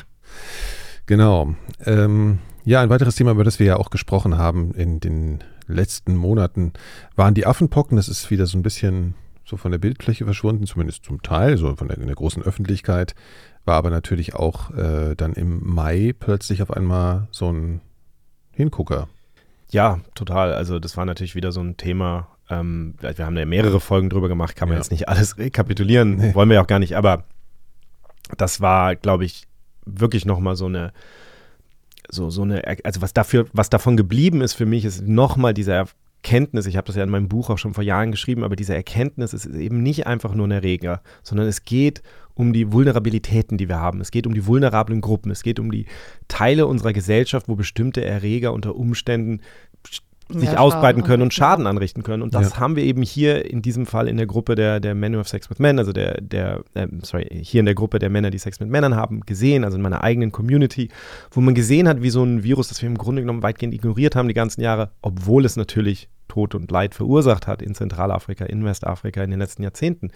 Genau. Ähm, ja, ein weiteres Thema, über das wir ja auch gesprochen haben in den letzten Monaten, waren die Affenpocken. Das ist wieder so ein bisschen so von der Bildfläche verschwunden, zumindest zum Teil, so von der, in der großen Öffentlichkeit. War aber natürlich auch äh, dann im Mai plötzlich auf einmal so ein Hingucker. Ja, total. Also das war natürlich wieder so ein Thema. Ähm, wir haben ja mehrere Folgen drüber gemacht, kann man ja. jetzt nicht alles rekapitulieren, nee. wollen wir ja auch gar nicht, aber das war, glaube ich, wirklich nochmal so eine, so, so eine, also was dafür, was davon geblieben ist für mich, ist nochmal diese Erkenntnis, ich habe das ja in meinem Buch auch schon vor Jahren geschrieben, aber diese Erkenntnis ist eben nicht einfach nur ein Erreger, sondern es geht um die Vulnerabilitäten, die wir haben. Es geht um die vulnerablen Gruppen. Es geht um die Teile unserer Gesellschaft, wo bestimmte Erreger unter Umständen sich ausbreiten können und Schaden anrichten können. Und das ja. haben wir eben hier in diesem Fall in der Gruppe der, der Men who have Sex with Men, also der, der äh, sorry, hier in der Gruppe der Männer, die Sex mit Männern haben, gesehen, also in meiner eigenen Community, wo man gesehen hat, wie so ein Virus, das wir im Grunde genommen weitgehend ignoriert haben die ganzen Jahre, obwohl es natürlich Tod und Leid verursacht hat in Zentralafrika, in Westafrika in den letzten Jahrzehnten.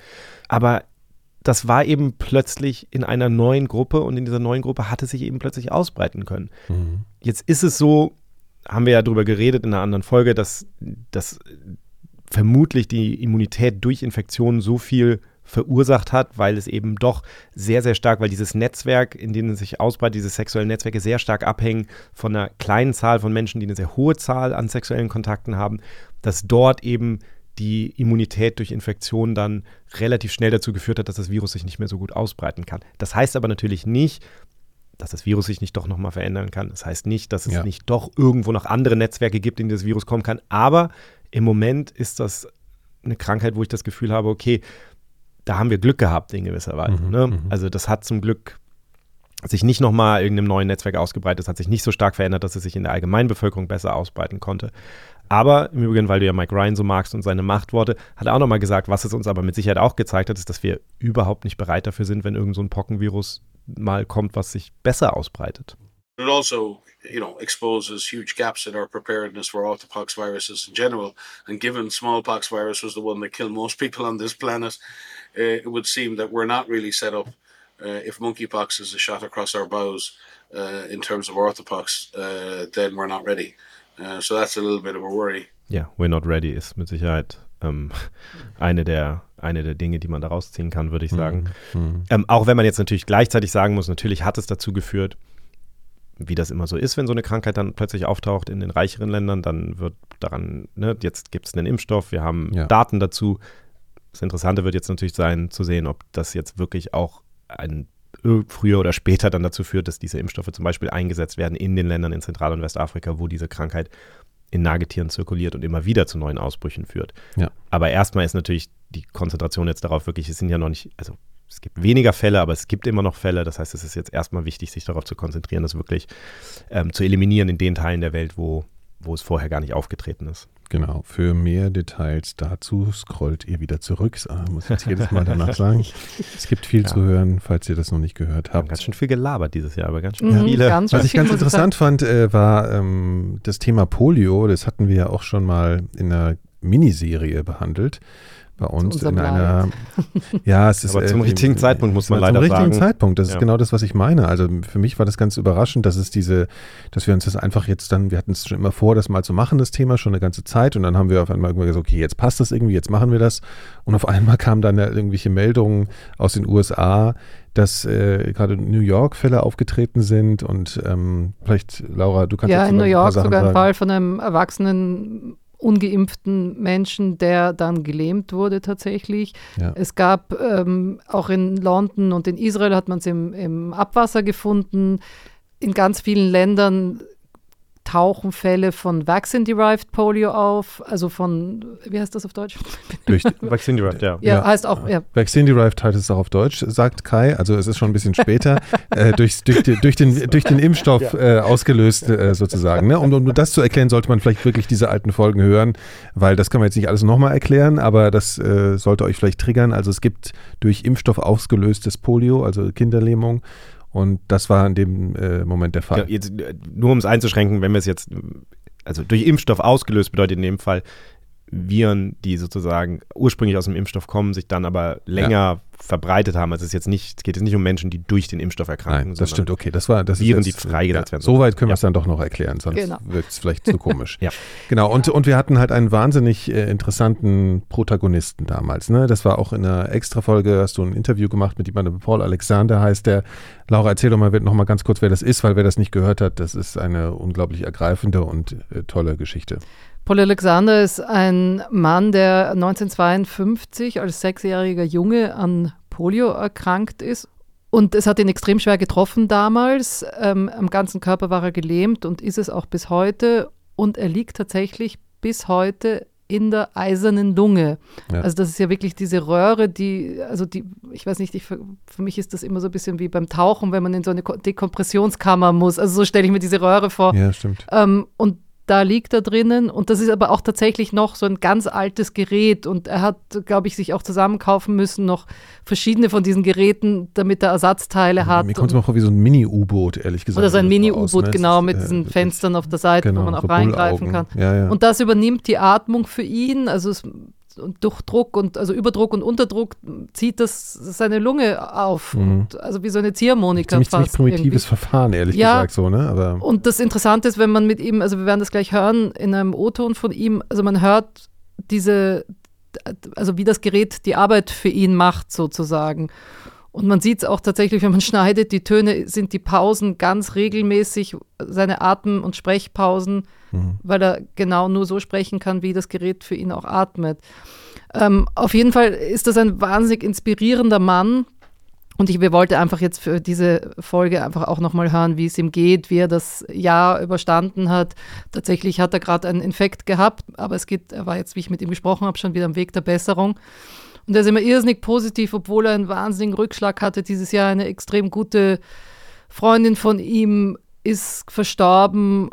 Aber das war eben plötzlich in einer neuen Gruppe und in dieser neuen Gruppe hatte sich eben plötzlich ausbreiten können. Mhm. Jetzt ist es so, haben wir ja darüber geredet in einer anderen Folge, dass, dass vermutlich die Immunität durch Infektionen so viel verursacht hat, weil es eben doch sehr, sehr stark, weil dieses Netzwerk, in dem es sich ausbreitet, diese sexuellen Netzwerke sehr stark abhängen von einer kleinen Zahl von Menschen, die eine sehr hohe Zahl an sexuellen Kontakten haben, dass dort eben die Immunität durch Infektionen dann relativ schnell dazu geführt hat, dass das Virus sich nicht mehr so gut ausbreiten kann. Das heißt aber natürlich nicht, dass das Virus sich nicht doch nochmal verändern kann. Das heißt nicht, dass es ja. nicht doch irgendwo noch andere Netzwerke gibt, in die das Virus kommen kann. Aber im Moment ist das eine Krankheit, wo ich das Gefühl habe, okay, da haben wir Glück gehabt in gewisser Weise. Mhm, ne? Mhm. Also das hat zum Glück sich nicht nochmal irgendeinem neuen Netzwerk ausgebreitet. Es hat sich nicht so stark verändert, dass es sich in der Allgemeinbevölkerung besser ausbreiten konnte. Aber im Übrigen, weil du ja Mike Ryan so magst und seine Machtworte, hat er auch nochmal gesagt, was es uns aber mit Sicherheit auch gezeigt hat, ist, dass wir überhaupt nicht bereit dafür sind, wenn irgend so ein Pockenvirus mal kommt, was sich besser ausbreitet. it also you know exposes huge gaps in our preparedness for orthopox viruses in general. And given smallpox virus was the one that killed most people on this planet, uh, it would seem that we're not really set up. Uh, if monkeypox is a shot across our bows uh, in terms of orthopox, then we're not ready. So that's a little bit of a worry. Ja, we're not ready ist mit Sicherheit ähm, eine, der, eine der Dinge, die man daraus ziehen kann, würde ich sagen. Mhm. Ähm, auch wenn man jetzt natürlich gleichzeitig sagen muss, natürlich hat es dazu geführt, wie das immer so ist, wenn so eine Krankheit dann plötzlich auftaucht in den reicheren Ländern, dann wird daran, ne, jetzt gibt es einen Impfstoff, wir haben ja. Daten dazu. Das Interessante wird jetzt natürlich sein, zu sehen, ob das jetzt wirklich auch ein früher oder später dann dazu führt, dass diese Impfstoffe zum Beispiel eingesetzt werden in den Ländern in Zentral- und Westafrika, wo diese Krankheit in Nagetieren zirkuliert und immer wieder zu neuen Ausbrüchen führt. Ja. Aber erstmal ist natürlich die Konzentration jetzt darauf wirklich, es sind ja noch nicht, also es gibt weniger Fälle, aber es gibt immer noch Fälle. Das heißt, es ist jetzt erstmal wichtig, sich darauf zu konzentrieren, das wirklich ähm, zu eliminieren in den Teilen der Welt, wo, wo es vorher gar nicht aufgetreten ist. Genau, für mehr Details dazu scrollt ihr wieder zurück. Ah, muss ich jetzt jedes Mal danach sagen. Es gibt viel ja. zu hören, falls ihr das noch nicht gehört habt. Wir haben ganz schön viel gelabert dieses Jahr, aber ganz schön mhm, viele. Ganz Was ich ganz interessant fand, äh, war ähm, das Thema Polio. Das hatten wir ja auch schon mal in einer Miniserie behandelt bei uns in einer. Ja, es ist. Aber zum äh, richtigen Zeitpunkt muss man leider sagen. Zum richtigen sagen. Zeitpunkt, das ja. ist genau das, was ich meine. Also für mich war das ganz überraschend, dass es diese, dass wir uns das einfach jetzt dann, wir hatten es schon immer vor, das mal zu machen, das Thema, schon eine ganze Zeit. Und dann haben wir auf einmal gesagt, okay, jetzt passt das irgendwie, jetzt machen wir das. Und auf einmal kamen dann irgendwelche Meldungen aus den USA, dass äh, gerade New York Fälle aufgetreten sind und ähm, vielleicht, Laura, du kannst ja in New York sogar ein Fall von einem erwachsenen ungeimpften Menschen, der dann gelähmt wurde tatsächlich. Ja. Es gab ähm, auch in London und in Israel hat man es im, im Abwasser gefunden. In ganz vielen Ländern tauchen Fälle von Vaccine-Derived Polio auf, also von, wie heißt das auf Deutsch? Vaccine-Derived, ja. ja. Ja, heißt auch, ja. Vaccine-Derived heißt es auch auf Deutsch, sagt Kai, also es ist schon ein bisschen später, äh, durch, durch, durch, den, durch den Impfstoff äh, ausgelöst äh, sozusagen. Ne? Um, um das zu erklären, sollte man vielleicht wirklich diese alten Folgen hören, weil das kann man jetzt nicht alles nochmal erklären, aber das äh, sollte euch vielleicht triggern. Also es gibt durch Impfstoff ausgelöstes Polio, also Kinderlähmung und das war in dem äh, Moment der Fall. Ja, jetzt, äh, nur um es einzuschränken, wenn wir es jetzt, also durch Impfstoff ausgelöst, bedeutet in dem Fall, Viren, die sozusagen ursprünglich aus dem Impfstoff kommen, sich dann aber länger ja. Verbreitet haben. Also es, ist jetzt nicht, es geht jetzt nicht um Menschen, die durch den Impfstoff erkranken. Nein, das stimmt, okay. Das war, das Viren, jetzt, die freigesetzt ja, werden. Soweit können ja. wir es dann doch noch erklären, sonst genau. wirkt es vielleicht zu komisch. ja. Genau, und, und wir hatten halt einen wahnsinnig äh, interessanten Protagonisten damals. Ne? Das war auch in einer Extra-Folge, hast du ein Interview gemacht mit jemandem, Paul Alexander heißt der. Laura, erzähl doch mal noch mal ganz kurz, wer das ist, weil wer das nicht gehört hat, das ist eine unglaublich ergreifende und äh, tolle Geschichte. Paul Alexander ist ein Mann, der 1952 als sechsjähriger Junge an Polio erkrankt ist. Und es hat ihn extrem schwer getroffen damals. Ähm, am ganzen Körper war er gelähmt und ist es auch bis heute. Und er liegt tatsächlich bis heute in der eisernen Lunge. Ja. Also das ist ja wirklich diese Röhre, die, also die, ich weiß nicht, ich, für, mich ist das immer so ein bisschen wie beim Tauchen, wenn man in so eine Dekompressionskammer muss. Also so stelle ich mir diese Röhre vor. Ja, stimmt. Ähm, und da liegt er drinnen und das ist aber auch tatsächlich noch so ein ganz altes Gerät und er hat, glaube ich, sich auch zusammenkaufen müssen, noch verschiedene von diesen Geräten, damit er Ersatzteile hat. Mir kommt es mir vor wie so ein Mini-U-Boot, ehrlich gesagt. Oder so ein Mini-U-Boot, ne? genau, mit äh, diesen Fenstern auf der Seite, genau, wo man auch reingreifen kann. Ja, ja. Und das übernimmt die Atmung für ihn, also es und durch Druck und also Überdruck und Unterdruck zieht das seine Lunge auf. Mhm. Und, also wie so eine Ziehharmonika. Ziemlich, fast ziemlich primitives irgendwie. Verfahren, ehrlich ja, gesagt so, ne? Aber und das Interessante ist, wenn man mit ihm, also wir werden das gleich hören in einem O-Ton von ihm, also man hört diese, also wie das Gerät die Arbeit für ihn macht sozusagen. Und man sieht es auch tatsächlich, wenn man schneidet, die Töne sind die Pausen ganz regelmäßig, seine Atem- und Sprechpausen, mhm. weil er genau nur so sprechen kann, wie das Gerät für ihn auch atmet. Ähm, auf jeden Fall ist das ein wahnsinnig inspirierender Mann. Und ich, wollten einfach jetzt für diese Folge einfach auch nochmal hören, wie es ihm geht, wie er das Jahr überstanden hat. Tatsächlich hat er gerade einen Infekt gehabt, aber es geht, er war jetzt, wie ich mit ihm gesprochen habe, schon wieder am Weg der Besserung. Und er ist immer irrsinnig positiv, obwohl er einen wahnsinnigen Rückschlag hatte dieses Jahr. Eine extrem gute Freundin von ihm ist verstorben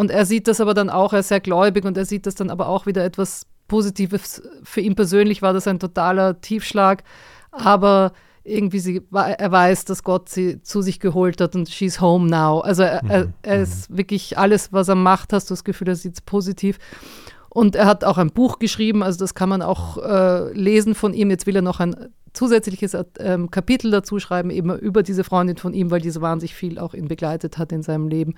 und er sieht das aber dann auch, er ist sehr gläubig und er sieht das dann aber auch wieder etwas Positives. Für ihn persönlich war das ein totaler Tiefschlag, aber irgendwie sie, er weiß, dass Gott sie zu sich geholt hat und she's home now. Also er, er, mhm. er ist wirklich alles, was er macht, hast du das Gefühl, er sieht es positiv. Und er hat auch ein Buch geschrieben, also das kann man auch äh, lesen von ihm. Jetzt will er noch ein zusätzliches äh, Kapitel dazu schreiben, eben über diese Freundin von ihm, weil diese wahnsinnig viel auch ihn begleitet hat in seinem Leben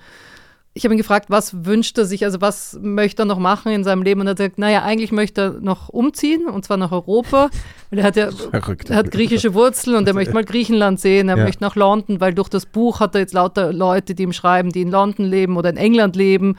ich habe ihn gefragt, was wünscht er sich, also was möchte er noch machen in seinem Leben? Und er hat gesagt, naja, eigentlich möchte er noch umziehen, und zwar nach Europa, weil er hat ja er hat griechische Wurzeln und er möchte mal Griechenland sehen, er ja. möchte nach London, weil durch das Buch hat er jetzt lauter Leute, die ihm schreiben, die in London leben oder in England leben.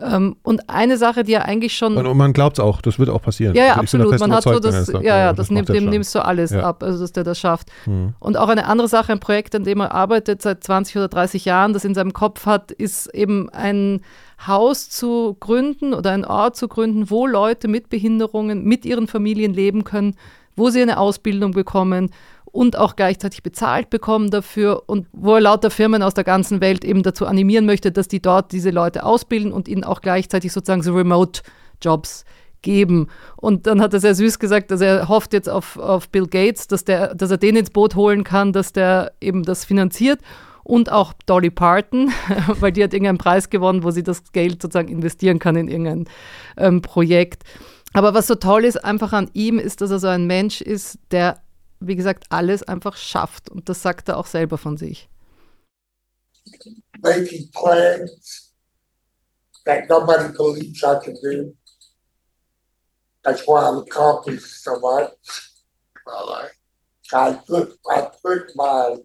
Ähm, und eine Sache, die ja eigentlich schon. Und, man glaubt es auch, das wird auch passieren. Ja, ja absolut. Man hat so das, ja, ja, das, das nimmt, dem nimmst du alles ja. ab, also dass der das schafft. Mhm. Und auch eine andere Sache, ein Projekt, an dem er arbeitet seit 20 oder 30 Jahren, das in seinem Kopf hat, ist eben ein Haus zu gründen oder ein Ort zu gründen, wo Leute mit Behinderungen mit ihren Familien leben können, wo sie eine Ausbildung bekommen, und auch gleichzeitig bezahlt bekommen dafür und wo er lauter Firmen aus der ganzen Welt eben dazu animieren möchte, dass die dort diese Leute ausbilden und ihnen auch gleichzeitig sozusagen so Remote-Jobs geben. Und dann hat er sehr süß gesagt, dass er hofft jetzt auf, auf Bill Gates, dass, der, dass er den ins Boot holen kann, dass der eben das finanziert. Und auch Dolly Parton, weil die hat irgendeinen Preis gewonnen, wo sie das Geld sozusagen investieren kann in irgendein ähm, Projekt. Aber was so toll ist einfach an ihm, ist, dass er so ein Mensch ist, der wie gesagt, alles einfach schafft. Und das sagt er auch selber von sich. Making plans that nobody believes I can do. That's why I've accomplished so much. I, put, I put my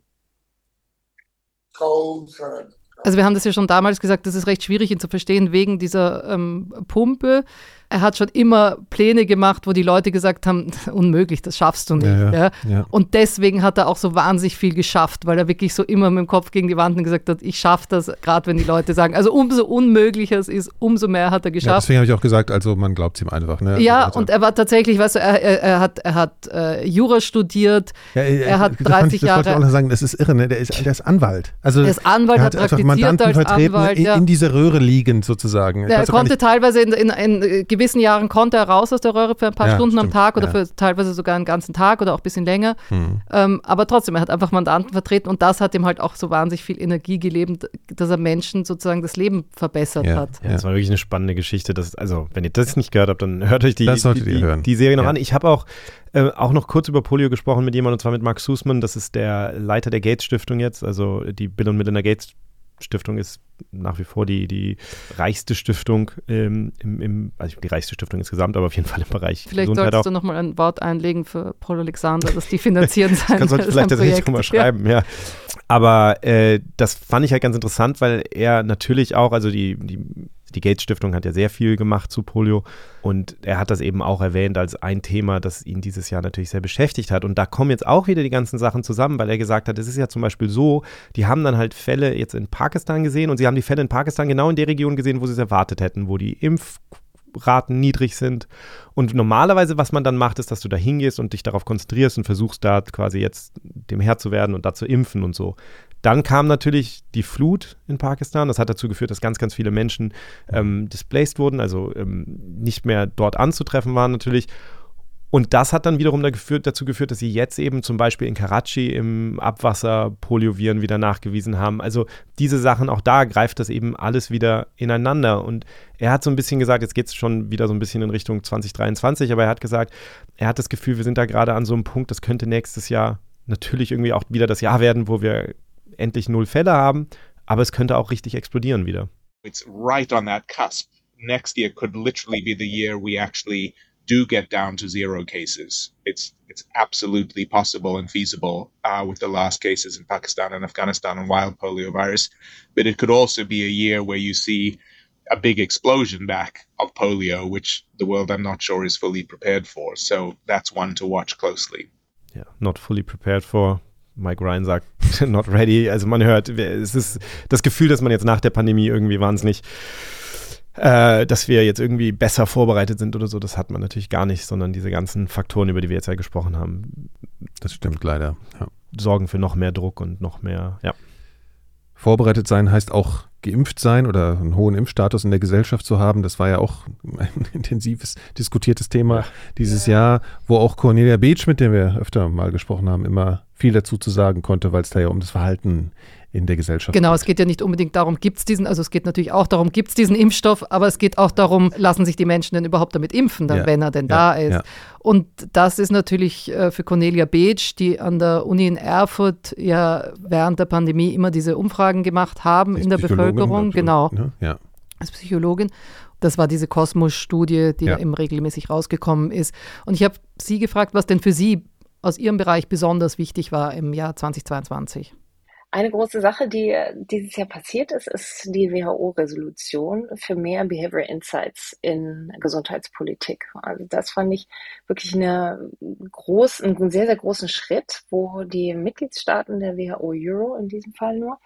goals and also wir haben das ja schon damals gesagt, das ist recht schwierig, ihn zu verstehen wegen dieser ähm, Pumpe er hat schon immer Pläne gemacht, wo die Leute gesagt haben, unmöglich, das schaffst du nicht. Ja, ja, ja. Und deswegen hat er auch so wahnsinnig viel geschafft, weil er wirklich so immer mit dem Kopf gegen die Wand gesagt hat, ich schaffe das, gerade wenn die Leute sagen, also umso unmöglicher es ist, umso mehr hat er geschafft. deswegen habe ich auch gesagt, also man glaubt es ihm einfach. Ne? Ja, also, und er war tatsächlich, weißt du, er, er, er hat, er hat äh, Jura studiert, äh, er hat 30 ich, das Jahre. Das wollte ich auch noch sagen, das ist irre, ne? der, ist, der ist Anwalt. Also, er ist Anwalt, hat, hat praktiziert als Anwalt. In, in dieser Röhre liegend sozusagen. er konnte teilweise in, in, in gewissen Jahren konnte er raus aus der Röhre für ein paar ja, Stunden stimmt. am Tag oder ja. für teilweise sogar einen ganzen Tag oder auch ein bisschen länger. Mhm. Ähm, aber trotzdem, er hat einfach Mandanten vertreten und das hat ihm halt auch so wahnsinnig viel Energie gegeben, dass er Menschen sozusagen das Leben verbessert ja. hat. Ja, das war wirklich eine spannende Geschichte. Das, also, wenn ihr das nicht gehört habt, dann hört euch die, die, die, die, Serie noch an. Ich habe auch äh, auch noch kurz über Polio gesprochen mit jemandem, und zwar mit Mark Sussman. Das ist der Leiter der Gates Stiftung jetzt, also die Bill und Melinda Gates Stiftung ist nach wie vor die, die reichste Stiftung ähm, im, im, also die reichste Stiftung insgesamt, aber auf jeden Fall im Bereich Vielleicht Gesundheit solltest auch. du nochmal ein Wort einlegen für Paul Alexander, dass die finanzieren sein. Kannst du vielleicht tatsächlich mal schreiben, ja. ja. Aber äh, das fand ich halt ganz interessant, weil er natürlich auch, also die, die die Gates Stiftung hat ja sehr viel gemacht zu Polio und er hat das eben auch erwähnt als ein Thema, das ihn dieses Jahr natürlich sehr beschäftigt hat. Und da kommen jetzt auch wieder die ganzen Sachen zusammen, weil er gesagt hat, es ist ja zum Beispiel so, die haben dann halt Fälle jetzt in Pakistan gesehen und sie haben die Fälle in Pakistan genau in der Region gesehen, wo sie es erwartet hätten, wo die Impfraten niedrig sind. Und normalerweise, was man dann macht, ist, dass du da hingehst und dich darauf konzentrierst und versuchst da quasi jetzt dem Herr zu werden und da zu impfen und so. Dann kam natürlich die Flut in Pakistan. Das hat dazu geführt, dass ganz, ganz viele Menschen ähm, displaced wurden, also ähm, nicht mehr dort anzutreffen waren natürlich. Und das hat dann wiederum dazu geführt, dass sie jetzt eben zum Beispiel in Karachi im Abwasser Polioviren wieder nachgewiesen haben. Also diese Sachen, auch da greift das eben alles wieder ineinander. Und er hat so ein bisschen gesagt, jetzt geht es schon wieder so ein bisschen in Richtung 2023, aber er hat gesagt, er hat das Gefühl, wir sind da gerade an so einem Punkt, das könnte nächstes Jahr natürlich irgendwie auch wieder das Jahr werden, wo wir endlich null Fälle haben, aber es könnte auch richtig explodieren wieder. It's right on that cusp. Next year could literally be the year we actually do get down to zero cases. It's it's absolutely possible and feasible uh, with the last cases in Pakistan and Afghanistan and wild polio virus. But it could also be a year where you see a big explosion back of polio, which the world I'm not sure is fully prepared for. So that's one to watch closely. Yeah, not fully prepared for. Mike Ryan sagt, not ready. Also man hört, es ist das Gefühl, dass man jetzt nach der Pandemie irgendwie wahnsinnig, äh, dass wir jetzt irgendwie besser vorbereitet sind oder so, das hat man natürlich gar nicht, sondern diese ganzen Faktoren, über die wir jetzt ja gesprochen haben. Das stimmt leider. Ja. Sorgen für noch mehr Druck und noch mehr, ja. vorbereitet sein heißt auch geimpft sein oder einen hohen Impfstatus in der Gesellschaft zu haben. Das war ja auch ein intensives diskutiertes Thema dieses Jahr, wo auch Cornelia Beetsch, mit der wir öfter mal gesprochen haben, immer viel dazu zu sagen konnte, weil es da ja um das Verhalten in der Gesellschaft. Genau, es geht ja nicht unbedingt darum, gibt es diesen, also es geht natürlich auch darum, gibt es diesen Impfstoff, aber es geht auch darum, lassen sich die Menschen denn überhaupt damit impfen, dann, ja. wenn er denn ja. da ist. Ja. Und das ist natürlich äh, für Cornelia Beetsch, die an der Uni in Erfurt ja während der Pandemie immer diese Umfragen gemacht haben in der Bevölkerung. Genau. Ne? Als Psychologin. Das war diese Kosmos-Studie, die ja. eben regelmäßig rausgekommen ist. Und ich habe Sie gefragt, was denn für Sie aus Ihrem Bereich besonders wichtig war im Jahr 2022. Eine große Sache, die dieses Jahr passiert ist, ist die WHO-Resolution für mehr Behavioral Insights in Gesundheitspolitik. Also das fand ich wirklich eine groß, einen sehr, sehr großen Schritt, wo die Mitgliedstaaten der WHO Euro in diesem Fall nur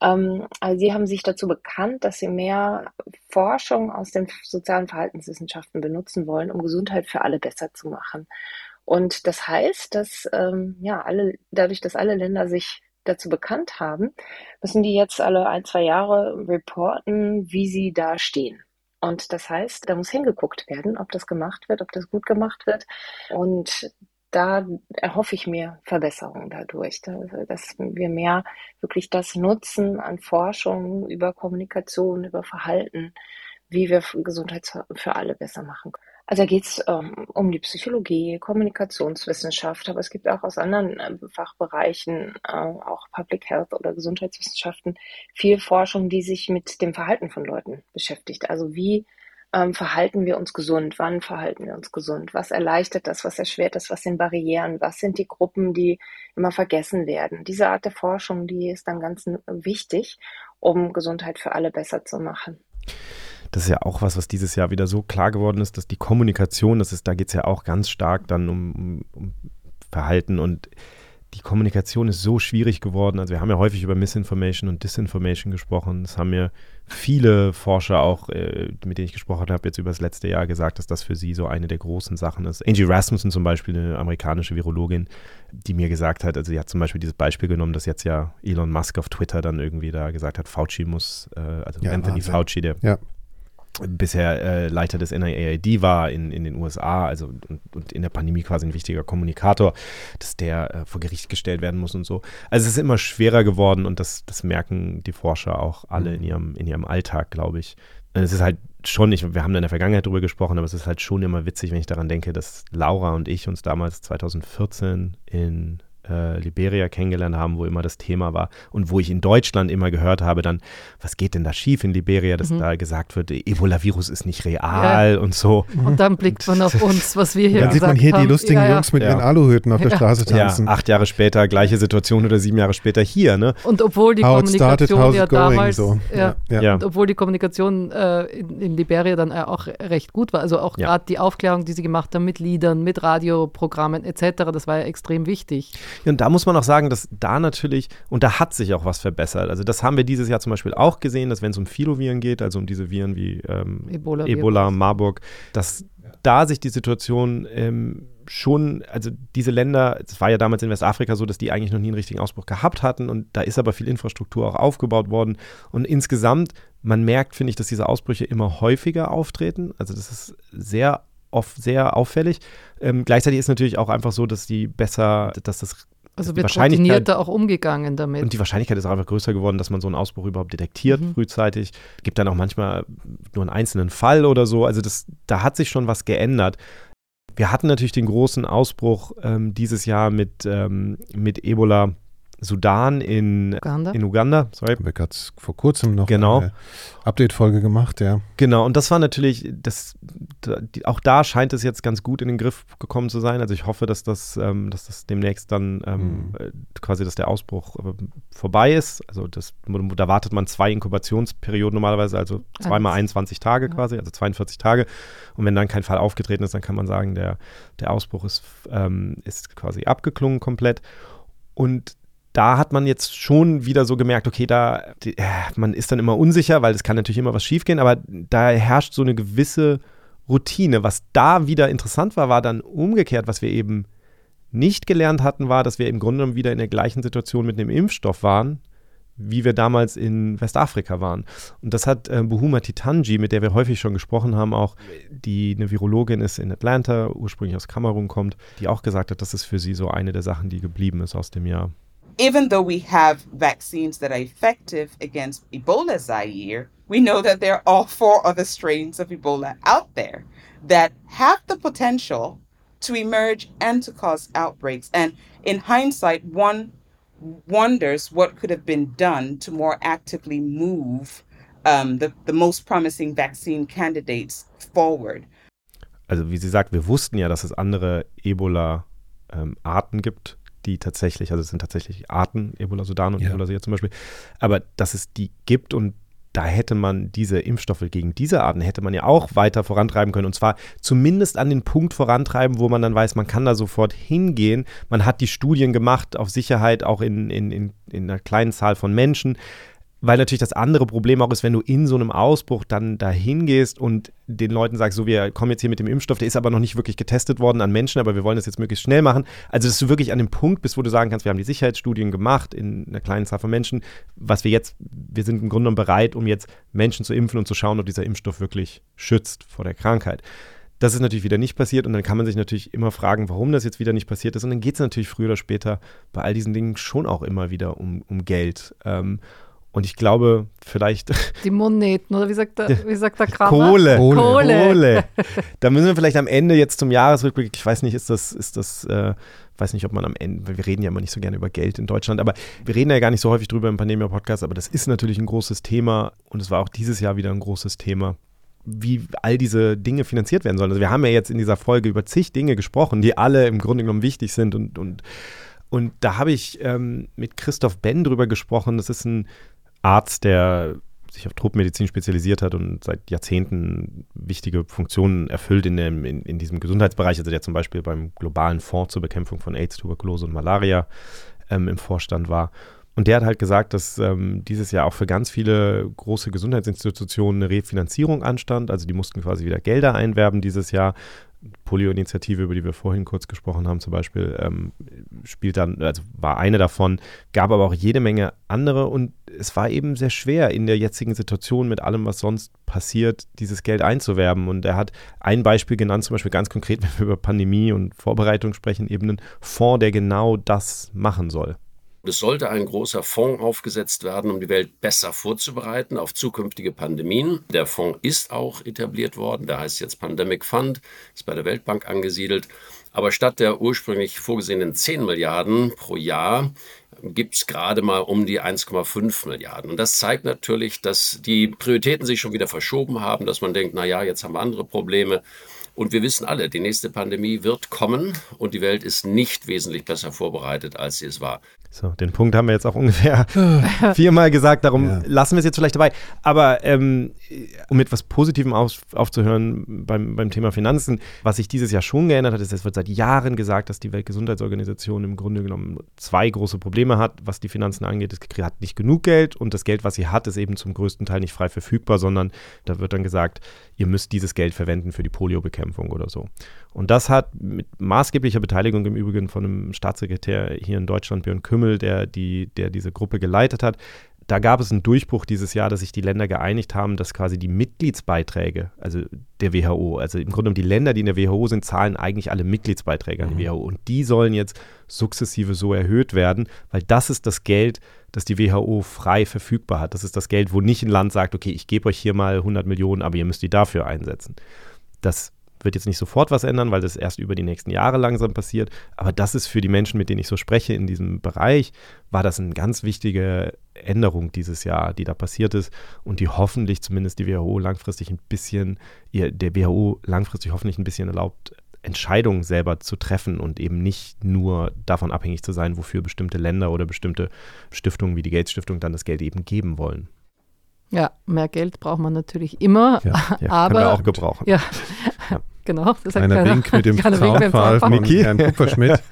ähm, also sie haben sich dazu bekannt, dass sie mehr Forschung aus den sozialen Verhaltenswissenschaften benutzen wollen, um Gesundheit für alle besser zu machen. Und das heißt, dass ähm, ja alle, dadurch, dass alle Länder sich dazu bekannt haben, müssen die jetzt alle ein, zwei Jahre reporten, wie sie da stehen. Und das heißt, da muss hingeguckt werden, ob das gemacht wird, ob das gut gemacht wird. Und da erhoffe ich mir Verbesserungen dadurch, dass wir mehr wirklich das nutzen an Forschung über Kommunikation, über Verhalten, wie wir Gesundheit für alle besser machen können. Also da geht es ähm, um die Psychologie, Kommunikationswissenschaft, aber es gibt auch aus anderen äh, Fachbereichen, äh, auch Public Health oder Gesundheitswissenschaften, viel Forschung, die sich mit dem Verhalten von Leuten beschäftigt. Also wie ähm, verhalten wir uns gesund? Wann verhalten wir uns gesund? Was erleichtert das? Was erschwert das? Was sind Barrieren? Was sind die Gruppen, die immer vergessen werden? Diese Art der Forschung, die ist dann ganz wichtig, um Gesundheit für alle besser zu machen das ist ja auch was, was dieses Jahr wieder so klar geworden ist, dass die Kommunikation, das ist, da geht es ja auch ganz stark dann um, um, um, Verhalten und die Kommunikation ist so schwierig geworden. Also wir haben ja häufig über Misinformation und Disinformation gesprochen. Das haben mir viele Forscher auch, äh, mit denen ich gesprochen habe, jetzt über das letzte Jahr gesagt, dass das für sie so eine der großen Sachen ist. Angie Rasmussen zum Beispiel, eine amerikanische Virologin, die mir gesagt hat, also sie hat zum Beispiel dieses Beispiel genommen, dass jetzt ja Elon Musk auf Twitter dann irgendwie da gesagt hat, Fauci muss, äh, also ja, Anthony Wahnsinn. Fauci, der ja bisher äh, Leiter des NIAID war in, in den USA, also und, und, in der Pandemie quasi ein wichtiger Kommunikator, dass der äh, vor Gericht gestellt werden muss und so. Also es ist immer schwerer geworden und das, das merken die Forscher auch alle in mhm. ihrem, in ihrem Alltag, glaube ich. Und es ist halt schon, ich, wir haben in der Vergangenheit darüber gesprochen, aber es ist halt schon immer witzig, wenn ich daran denke, dass Laura und ich uns damals 2014 in äh, Liberia kennengelernt haben, wo immer das Thema war und wo ich in Deutschland immer gehört habe, dann, was geht denn da schief in Liberia, dass mhm. da gesagt wird, Ebola-Virus ist nicht real ja. und so. Und dann blickt man auf uns, was wir hier Dann sieht man hier haben. die lustigen ja, Jungs mit ihren Aluhüten auf der Straße tanzen. Ja, acht Jahre später, gleiche Situation oder sieben Jahre später hier, ne? Und obwohl die how Kommunikation started, ja damals, so. ja, ja. Und obwohl die Kommunikation äh, in, in, Liberia dann äh, auch recht gut war, also auch gerade die Aufklärung, die sie gemacht haben mit Liedern, mit Radioprogrammen etc., das war ja extrem wichtig. Und da muss man auch sagen, dass da natürlich, und da hat sich auch was verbessert. Also das haben wir dieses Jahr zum Beispiel auch gesehen, dass wenn es um Filoviren geht, also um diese Viren wie ähm, Ebola, Ebola Marburg, dass da sich die Situation ähm, schon, also diese Länder, es war ja damals in Westafrika so, dass die eigentlich noch nie einen richtigen Ausbruch gehabt hatten und da ist aber viel Infrastruktur auch aufgebaut worden und insgesamt, man merkt, finde ich, dass diese Ausbrüche immer häufiger auftreten. Also das ist sehr oft sehr auffällig. Ähm, gleichzeitig ist natürlich auch einfach so, dass die besser, dass das also wird routinierter auch umgegangen damit. Und die Wahrscheinlichkeit ist einfach größer geworden, dass man so einen Ausbruch überhaupt detektiert mhm. frühzeitig. Gibt dann auch manchmal nur einen einzelnen Fall oder so. Also das, da hat sich schon was geändert. Wir hatten natürlich den großen Ausbruch ähm, dieses Jahr mit, ähm, mit Ebola Sudan in Uganda. In Uganda sorry. Wir gerade vor kurzem noch genau. eine Update-Folge gemacht, ja. Genau, und das war natürlich, das, die, auch da scheint es jetzt ganz gut in den Griff gekommen zu sein. Also ich hoffe, dass das, ähm, dass das demnächst dann ähm, mhm. Äh, quasi, dass der Ausbruch äh, vorbei ist. Also das, da wartet man zwei Inkubationsperioden normalerweise, also zweimal 21 Tage ja. quasi, also 42 Tage. Und wenn dann kein Fall aufgetreten ist, dann kann man sagen, der, der Ausbruch ist, ähm, ist quasi abgeklungen komplett. Und da hat man jetzt schon wieder so gemerkt, okay, da, äh, man ist dann immer unsicher, weil es kann natürlich immer was schiefgehen, aber da herrscht so eine gewisse Routine. Was da wieder interessant war, war dann umgekehrt, was wir eben nicht gelernt hatten, war, dass wir im Grunde genommen wieder in der gleichen Situation mit einem Impfstoff waren, wie wir damals in Westafrika waren. Und das hat äh, Buhuma Titanji, mit der wir häufig schon gesprochen haben, auch, die eine Virologin ist in Atlanta, ursprünglich aus Kamerun kommt, die auch gesagt hat, das ist für sie so eine der Sachen, die geblieben ist aus dem Jahr. Even though we have vaccines that are effective against Ebola Zaire, we know that there are four other strains of Ebola out there that have the potential to emerge and to cause outbreaks. And in hindsight, one wonders what could have been done to more actively move um, the, the most promising vaccine candidates forward. Also wie sie sagt, wir wussten ja, dass es andere Ebola-Arten ähm, gibt, die tatsächlich, also es sind tatsächlich Arten, Ebola Sudan und ja. Ebola Syria zum Beispiel, aber dass es die gibt und da hätte man diese Impfstoffe gegen diese Arten, hätte man ja auch weiter vorantreiben können. Und zwar zumindest an den Punkt vorantreiben, wo man dann weiß, man kann da sofort hingehen. Man hat die Studien gemacht auf Sicherheit, auch in, in, in, in einer kleinen Zahl von Menschen weil natürlich das andere Problem auch ist, wenn du in so einem Ausbruch dann dahin gehst und den Leuten sagst, so, wir kommen jetzt hier mit dem Impfstoff, der ist aber noch nicht wirklich getestet worden an Menschen, aber wir wollen das jetzt möglichst schnell machen. Also, dass du wirklich an dem Punkt bist, wo du sagen kannst, wir haben die Sicherheitsstudien gemacht in einer kleinen Zahl von Menschen, was wir jetzt, wir sind im Grunde genommen bereit, um jetzt Menschen zu impfen und zu schauen, ob dieser Impfstoff wirklich schützt vor der Krankheit. Das ist natürlich wieder nicht passiert und dann kann man sich natürlich immer fragen, warum das jetzt wieder nicht passiert ist. Und dann geht es natürlich früher oder später bei all diesen Dingen schon auch immer wieder um, um Geld. Ähm, und ich glaube, vielleicht. Die Moneten, oder wie sagt der, wie sagt der Kramer? Kohle. Kohle. Kohle. da müssen wir vielleicht am Ende jetzt zum Jahresrückblick, ich weiß nicht, ist das, ist das, äh, weiß nicht, ob man am Ende, wir reden ja immer nicht so gerne über Geld in Deutschland, aber wir reden ja gar nicht so häufig drüber im Pandemia-Podcast, aber das ist natürlich ein großes Thema und es war auch dieses Jahr wieder ein großes Thema wie all diese Dinge finanziert werden sollen. Also wir haben ja jetzt in dieser Folge über zig Dinge gesprochen, die alle im Grunde genommen wichtig sind und, und und da habe ich ähm, mit Christoph Ben drüber gesprochen. Das ist ein Arzt, der sich auf Truppmedizin spezialisiert hat und seit Jahrzehnten wichtige Funktionen erfüllt in, dem, in, in diesem Gesundheitsbereich, also der zum Beispiel beim globalen Fonds zur Bekämpfung von AIDS, Tuberkulose und Malaria ähm, im Vorstand war. Und der hat halt gesagt, dass ähm, dieses Jahr auch für ganz viele große Gesundheitsinstitutionen eine Refinanzierung anstand. Also die mussten quasi wieder Gelder einwerben dieses Jahr. Polio-Initiative, über die wir vorhin kurz gesprochen haben, zum Beispiel, ähm, spielt dann, also war eine davon, gab aber auch jede Menge andere und es war eben sehr schwer in der jetzigen Situation mit allem, was sonst passiert, dieses Geld einzuwerben. Und er hat ein Beispiel genannt, zum Beispiel ganz konkret, wenn wir über Pandemie und Vorbereitung sprechen, eben einen Fonds, der genau das machen soll. Es sollte ein großer Fonds aufgesetzt werden, um die Welt besser vorzubereiten auf zukünftige Pandemien. Der Fonds ist auch etabliert worden, der heißt jetzt Pandemic Fund, ist bei der Weltbank angesiedelt. Aber statt der ursprünglich vorgesehenen 10 Milliarden pro Jahr gibt es gerade mal um die 1,5 Milliarden. Und das zeigt natürlich, dass die Prioritäten sich schon wieder verschoben haben, dass man denkt, naja, jetzt haben wir andere Probleme. Und wir wissen alle, die nächste Pandemie wird kommen und die Welt ist nicht wesentlich besser vorbereitet, als sie es war. So, den Punkt haben wir jetzt auch ungefähr viermal gesagt, darum ja. lassen wir es jetzt vielleicht dabei. Aber ähm, um etwas Positivem auf, aufzuhören beim, beim Thema Finanzen, was sich dieses Jahr schon geändert hat, ist, es wird seit Jahren gesagt, dass die Weltgesundheitsorganisation im Grunde genommen zwei große Probleme hat, was die Finanzen angeht. Es hat nicht genug Geld und das Geld, was sie hat, ist eben zum größten Teil nicht frei verfügbar, sondern da wird dann gesagt, ihr müsst dieses Geld verwenden für die Poliobekämpfung oder so. Und das hat mit maßgeblicher Beteiligung im Übrigen von einem Staatssekretär hier in Deutschland, Björn Kümmel, der, die, der diese Gruppe geleitet hat, da gab es einen Durchbruch dieses Jahr, dass sich die Länder geeinigt haben, dass quasi die Mitgliedsbeiträge, also der WHO, also im Grunde genommen die Länder, die in der WHO sind, zahlen eigentlich alle Mitgliedsbeiträge an die mhm. WHO. Und die sollen jetzt sukzessive so erhöht werden, weil das ist das Geld, das die WHO frei verfügbar hat. Das ist das Geld, wo nicht ein Land sagt, okay, ich gebe euch hier mal 100 Millionen, aber ihr müsst die dafür einsetzen. Das wird jetzt nicht sofort was ändern, weil das erst über die nächsten Jahre langsam passiert. Aber das ist für die Menschen, mit denen ich so spreche in diesem Bereich, war das eine ganz wichtige Änderung dieses Jahr, die da passiert ist und die hoffentlich zumindest die WHO langfristig ein bisschen, der WHO langfristig hoffentlich ein bisschen erlaubt, Entscheidungen selber zu treffen und eben nicht nur davon abhängig zu sein, wofür bestimmte Länder oder bestimmte Stiftungen wie die Gates Stiftung dann das Geld eben geben wollen. Ja, mehr Geld braucht man natürlich immer, ja, ja, aber können wir auch gebrauchen. Ja, ja. genau. Das Kleiner Wink mit dem Zaunpfahl von Herrn Kupferschmidt.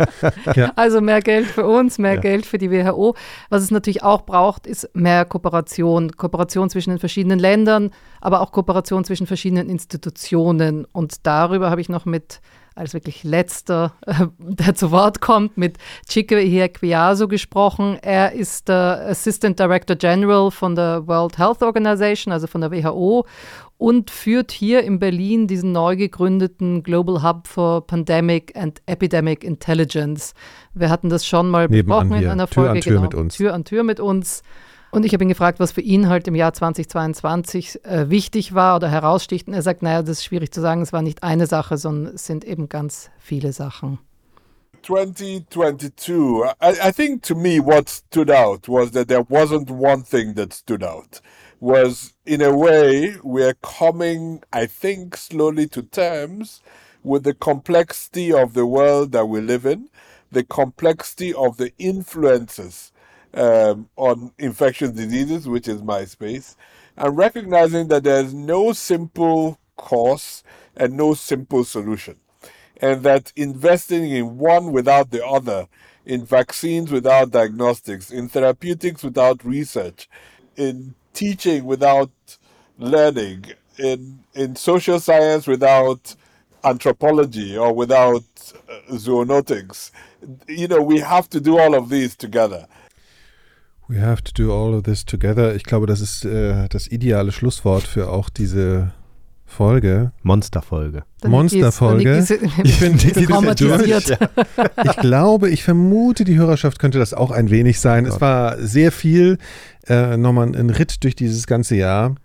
ja. Also mehr Geld für uns, mehr Geld für die WHO. Was es natürlich auch braucht, ist mehr Kooperation. Kooperation zwischen den verschiedenen Ländern, aber auch Kooperation zwischen verschiedenen Institutionen. Und darüber habe ich noch mit als wirklich letzter, äh, der zu Wort kommt, mit Chike Hiequiaso gesprochen. Er ist der Assistant Director General von der World Health Organization, also von der WHO, und führt hier in Berlin diesen neu gegründeten Global Hub for Pandemic and Epidemic Intelligence. Wir hatten das schon mal Nebenan besprochen hier. in einer Tür Folge. an Tür genau, mit uns. Tür an Tür mit uns. Und ich habe ihn gefragt, was für ihn halt im Jahr 2022 äh, wichtig war oder heraussticht. Und er sagt, naja, das ist schwierig zu sagen, es war nicht eine Sache, sondern es sind eben ganz viele Sachen. 2022, I, I think to me what stood out was that there wasn't one thing that stood out. Was in a way we're coming, I think, slowly to terms with the complexity of the world that we live in, the complexity of the influences um, on infectious diseases, which is my space, and recognizing that there's no simple cause and no simple solution and that investing in one without the other, in vaccines without diagnostics, in therapeutics without research, in teaching without learning, in in social science without anthropology or without uh, zoonotics, you know, we have to do all of these together. We have to do all of this together. Ich glaube, das ist äh, das ideale Schlusswort für auch diese Folge. Monsterfolge. Monsterfolge. Ich bin traumatisiert. Ich glaube, ich vermute, die Hörerschaft könnte das auch ein wenig sein. Es war sehr viel. Äh, nochmal ein Ritt durch dieses ganze Jahr.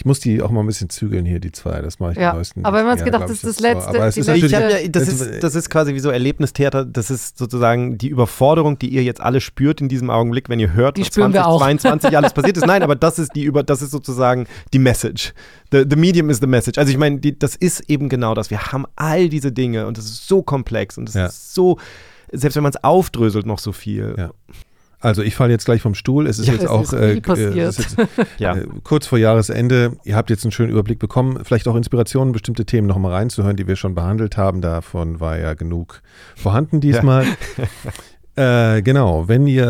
Ich muss die auch mal ein bisschen zügeln hier, die zwei. Das mache ich Ja, am neuesten. aber wenn man es gedacht, das ist das so. Letzte, Aber es ist Ich ja, das, ist, das ist quasi wie so Erlebnistheater. Das ist sozusagen die Überforderung, die ihr jetzt alle spürt in diesem Augenblick, wenn ihr hört, Die was spüren wir auch. 2022 alles passiert ist. Nein, aber das ist die über, das ist sozusagen die Message. The, the medium is the message. Also ich meine, die, das ist eben genau das. Wir haben all diese Dinge und es ist so komplex und es Ja. ist so, selbst wenn man es aufdröselt, noch so viel. Ja. Also ich falle jetzt gleich vom Stuhl. Es ist Ja, jetzt es auch ist äh, äh, ist jetzt, Ja. äh, kurz vor Jahresende. Ihr habt jetzt einen schönen Überblick bekommen. Vielleicht auch Inspirationen, bestimmte Themen noch mal reinzuhören, die wir schon behandelt haben. Davon war ja genug vorhanden diesmal. Äh, genau, wenn ihr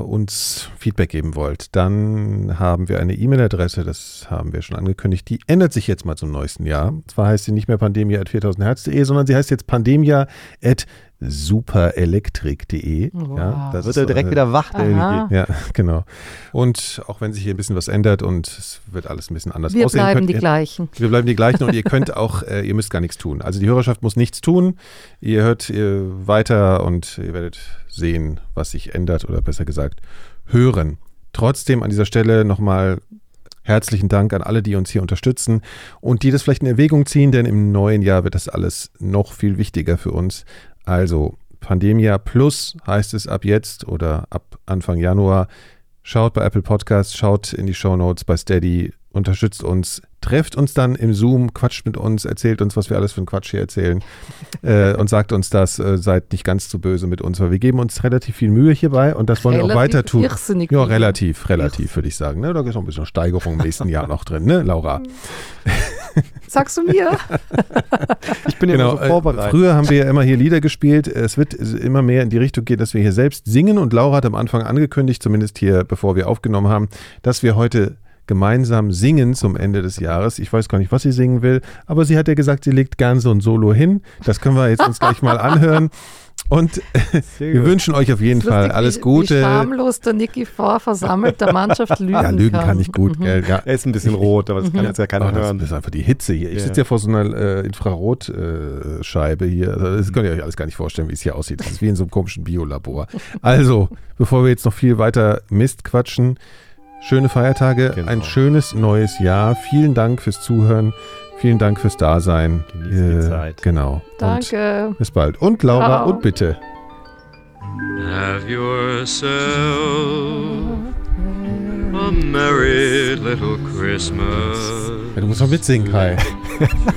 äh, uns Feedback geben wollt, dann haben wir eine E-Mail-Adresse, das haben wir schon angekündigt, die ändert sich jetzt mal zum neuesten Jahr. Zwar heißt sie nicht mehr pandemia.4000herz.de, sondern sie heißt jetzt pandemia.superelektrik.de. Wow. Ja, das Wird er direkt wieder wach, ja, genau. Und auch wenn sich hier ein bisschen was ändert und es wird alles ein bisschen anders Wir aussehen, bleiben könnt die ihr, gleichen. wir bleiben die gleichen und ihr könnt auch, äh, ihr müsst gar nichts tun. Also die Hörerschaft muss nichts tun. Ihr hört äh, weiter und ihr werdet sehen, was sich ändert oder besser gesagt hören. Trotzdem an dieser Stelle nochmal herzlichen Dank an alle, die uns hier unterstützen und die das vielleicht in Erwägung ziehen, denn im neuen Jahr wird das alles noch viel wichtiger für uns. Also Pandemia Plus heißt es ab jetzt oder ab Anfang Januar. Schaut bei Apple Podcasts, schaut in die Show Notes bei Steady, unterstützt uns, trefft uns dann im Zoom, quatscht mit uns, erzählt uns, was wir alles für einen Quatsch hier erzählen äh, und sagt uns das, äh, seid nicht ganz zu böse mit uns, weil wir geben uns relativ viel Mühe hierbei und das wollen wir auch Relativ weiter tun. irrsinnig Ja, relativ, relativ würde ich sagen. Ne? Da ist noch ein bisschen Steigerung im nächsten Jahr noch drin, ne, Laura? Sagst du mir? Ich bin ja Genau, immer so äh, vorbereitet. früher haben wir ja immer hier Lieder gespielt. Es wird immer mehr in die Richtung gehen, dass wir hier selbst singen. Und Laura hat am Anfang angekündigt, zumindest hier, bevor wir aufgenommen haben, dass wir heute gemeinsam singen zum Ende des Jahres. Ich weiß gar nicht, was sie singen will, aber sie hat ja gesagt, sie legt gern so ein Solo hin. Das können wir jetzt uns gleich mal anhören. Und wir gut. wünschen euch auf jeden Lustig, Fall alles wie, Wie Gute. schamlos der Niki vor versammelter Mannschaft lügen Ja, Lügen kann ich gut, Mhm. gell? Ja. Er ist ein bisschen rot, aber das kann jetzt ja keiner Oh, das hören. ist einfach die Hitze hier. Ich Ja. sitze ja vor so einer äh, Infrarotscheibe hier. Also, das könnt ihr euch alles gar nicht vorstellen, wie es hier aussieht. Das ist wie in so einem komischen Biolabor. Also, bevor wir jetzt noch viel weiter Mist quatschen, schöne Feiertage, Genau. ein schönes neues Jahr. Vielen Dank fürs Zuhören. Vielen Dank fürs Dasein. Äh, Genießt die Zeit. Genau. Danke. Und bis bald. Und Laura, Ciao. und bitte. Have yourself a merry little Christmas. Ja, du musst noch mitsingen, Kai.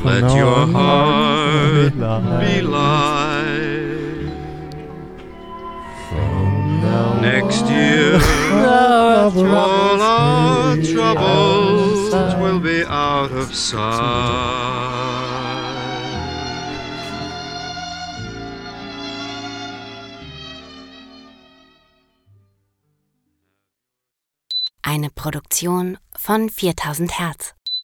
Let no. your heart Be be light. Next year, all our troubles will be out of sight. Eine Produktion von 4000 Hertz.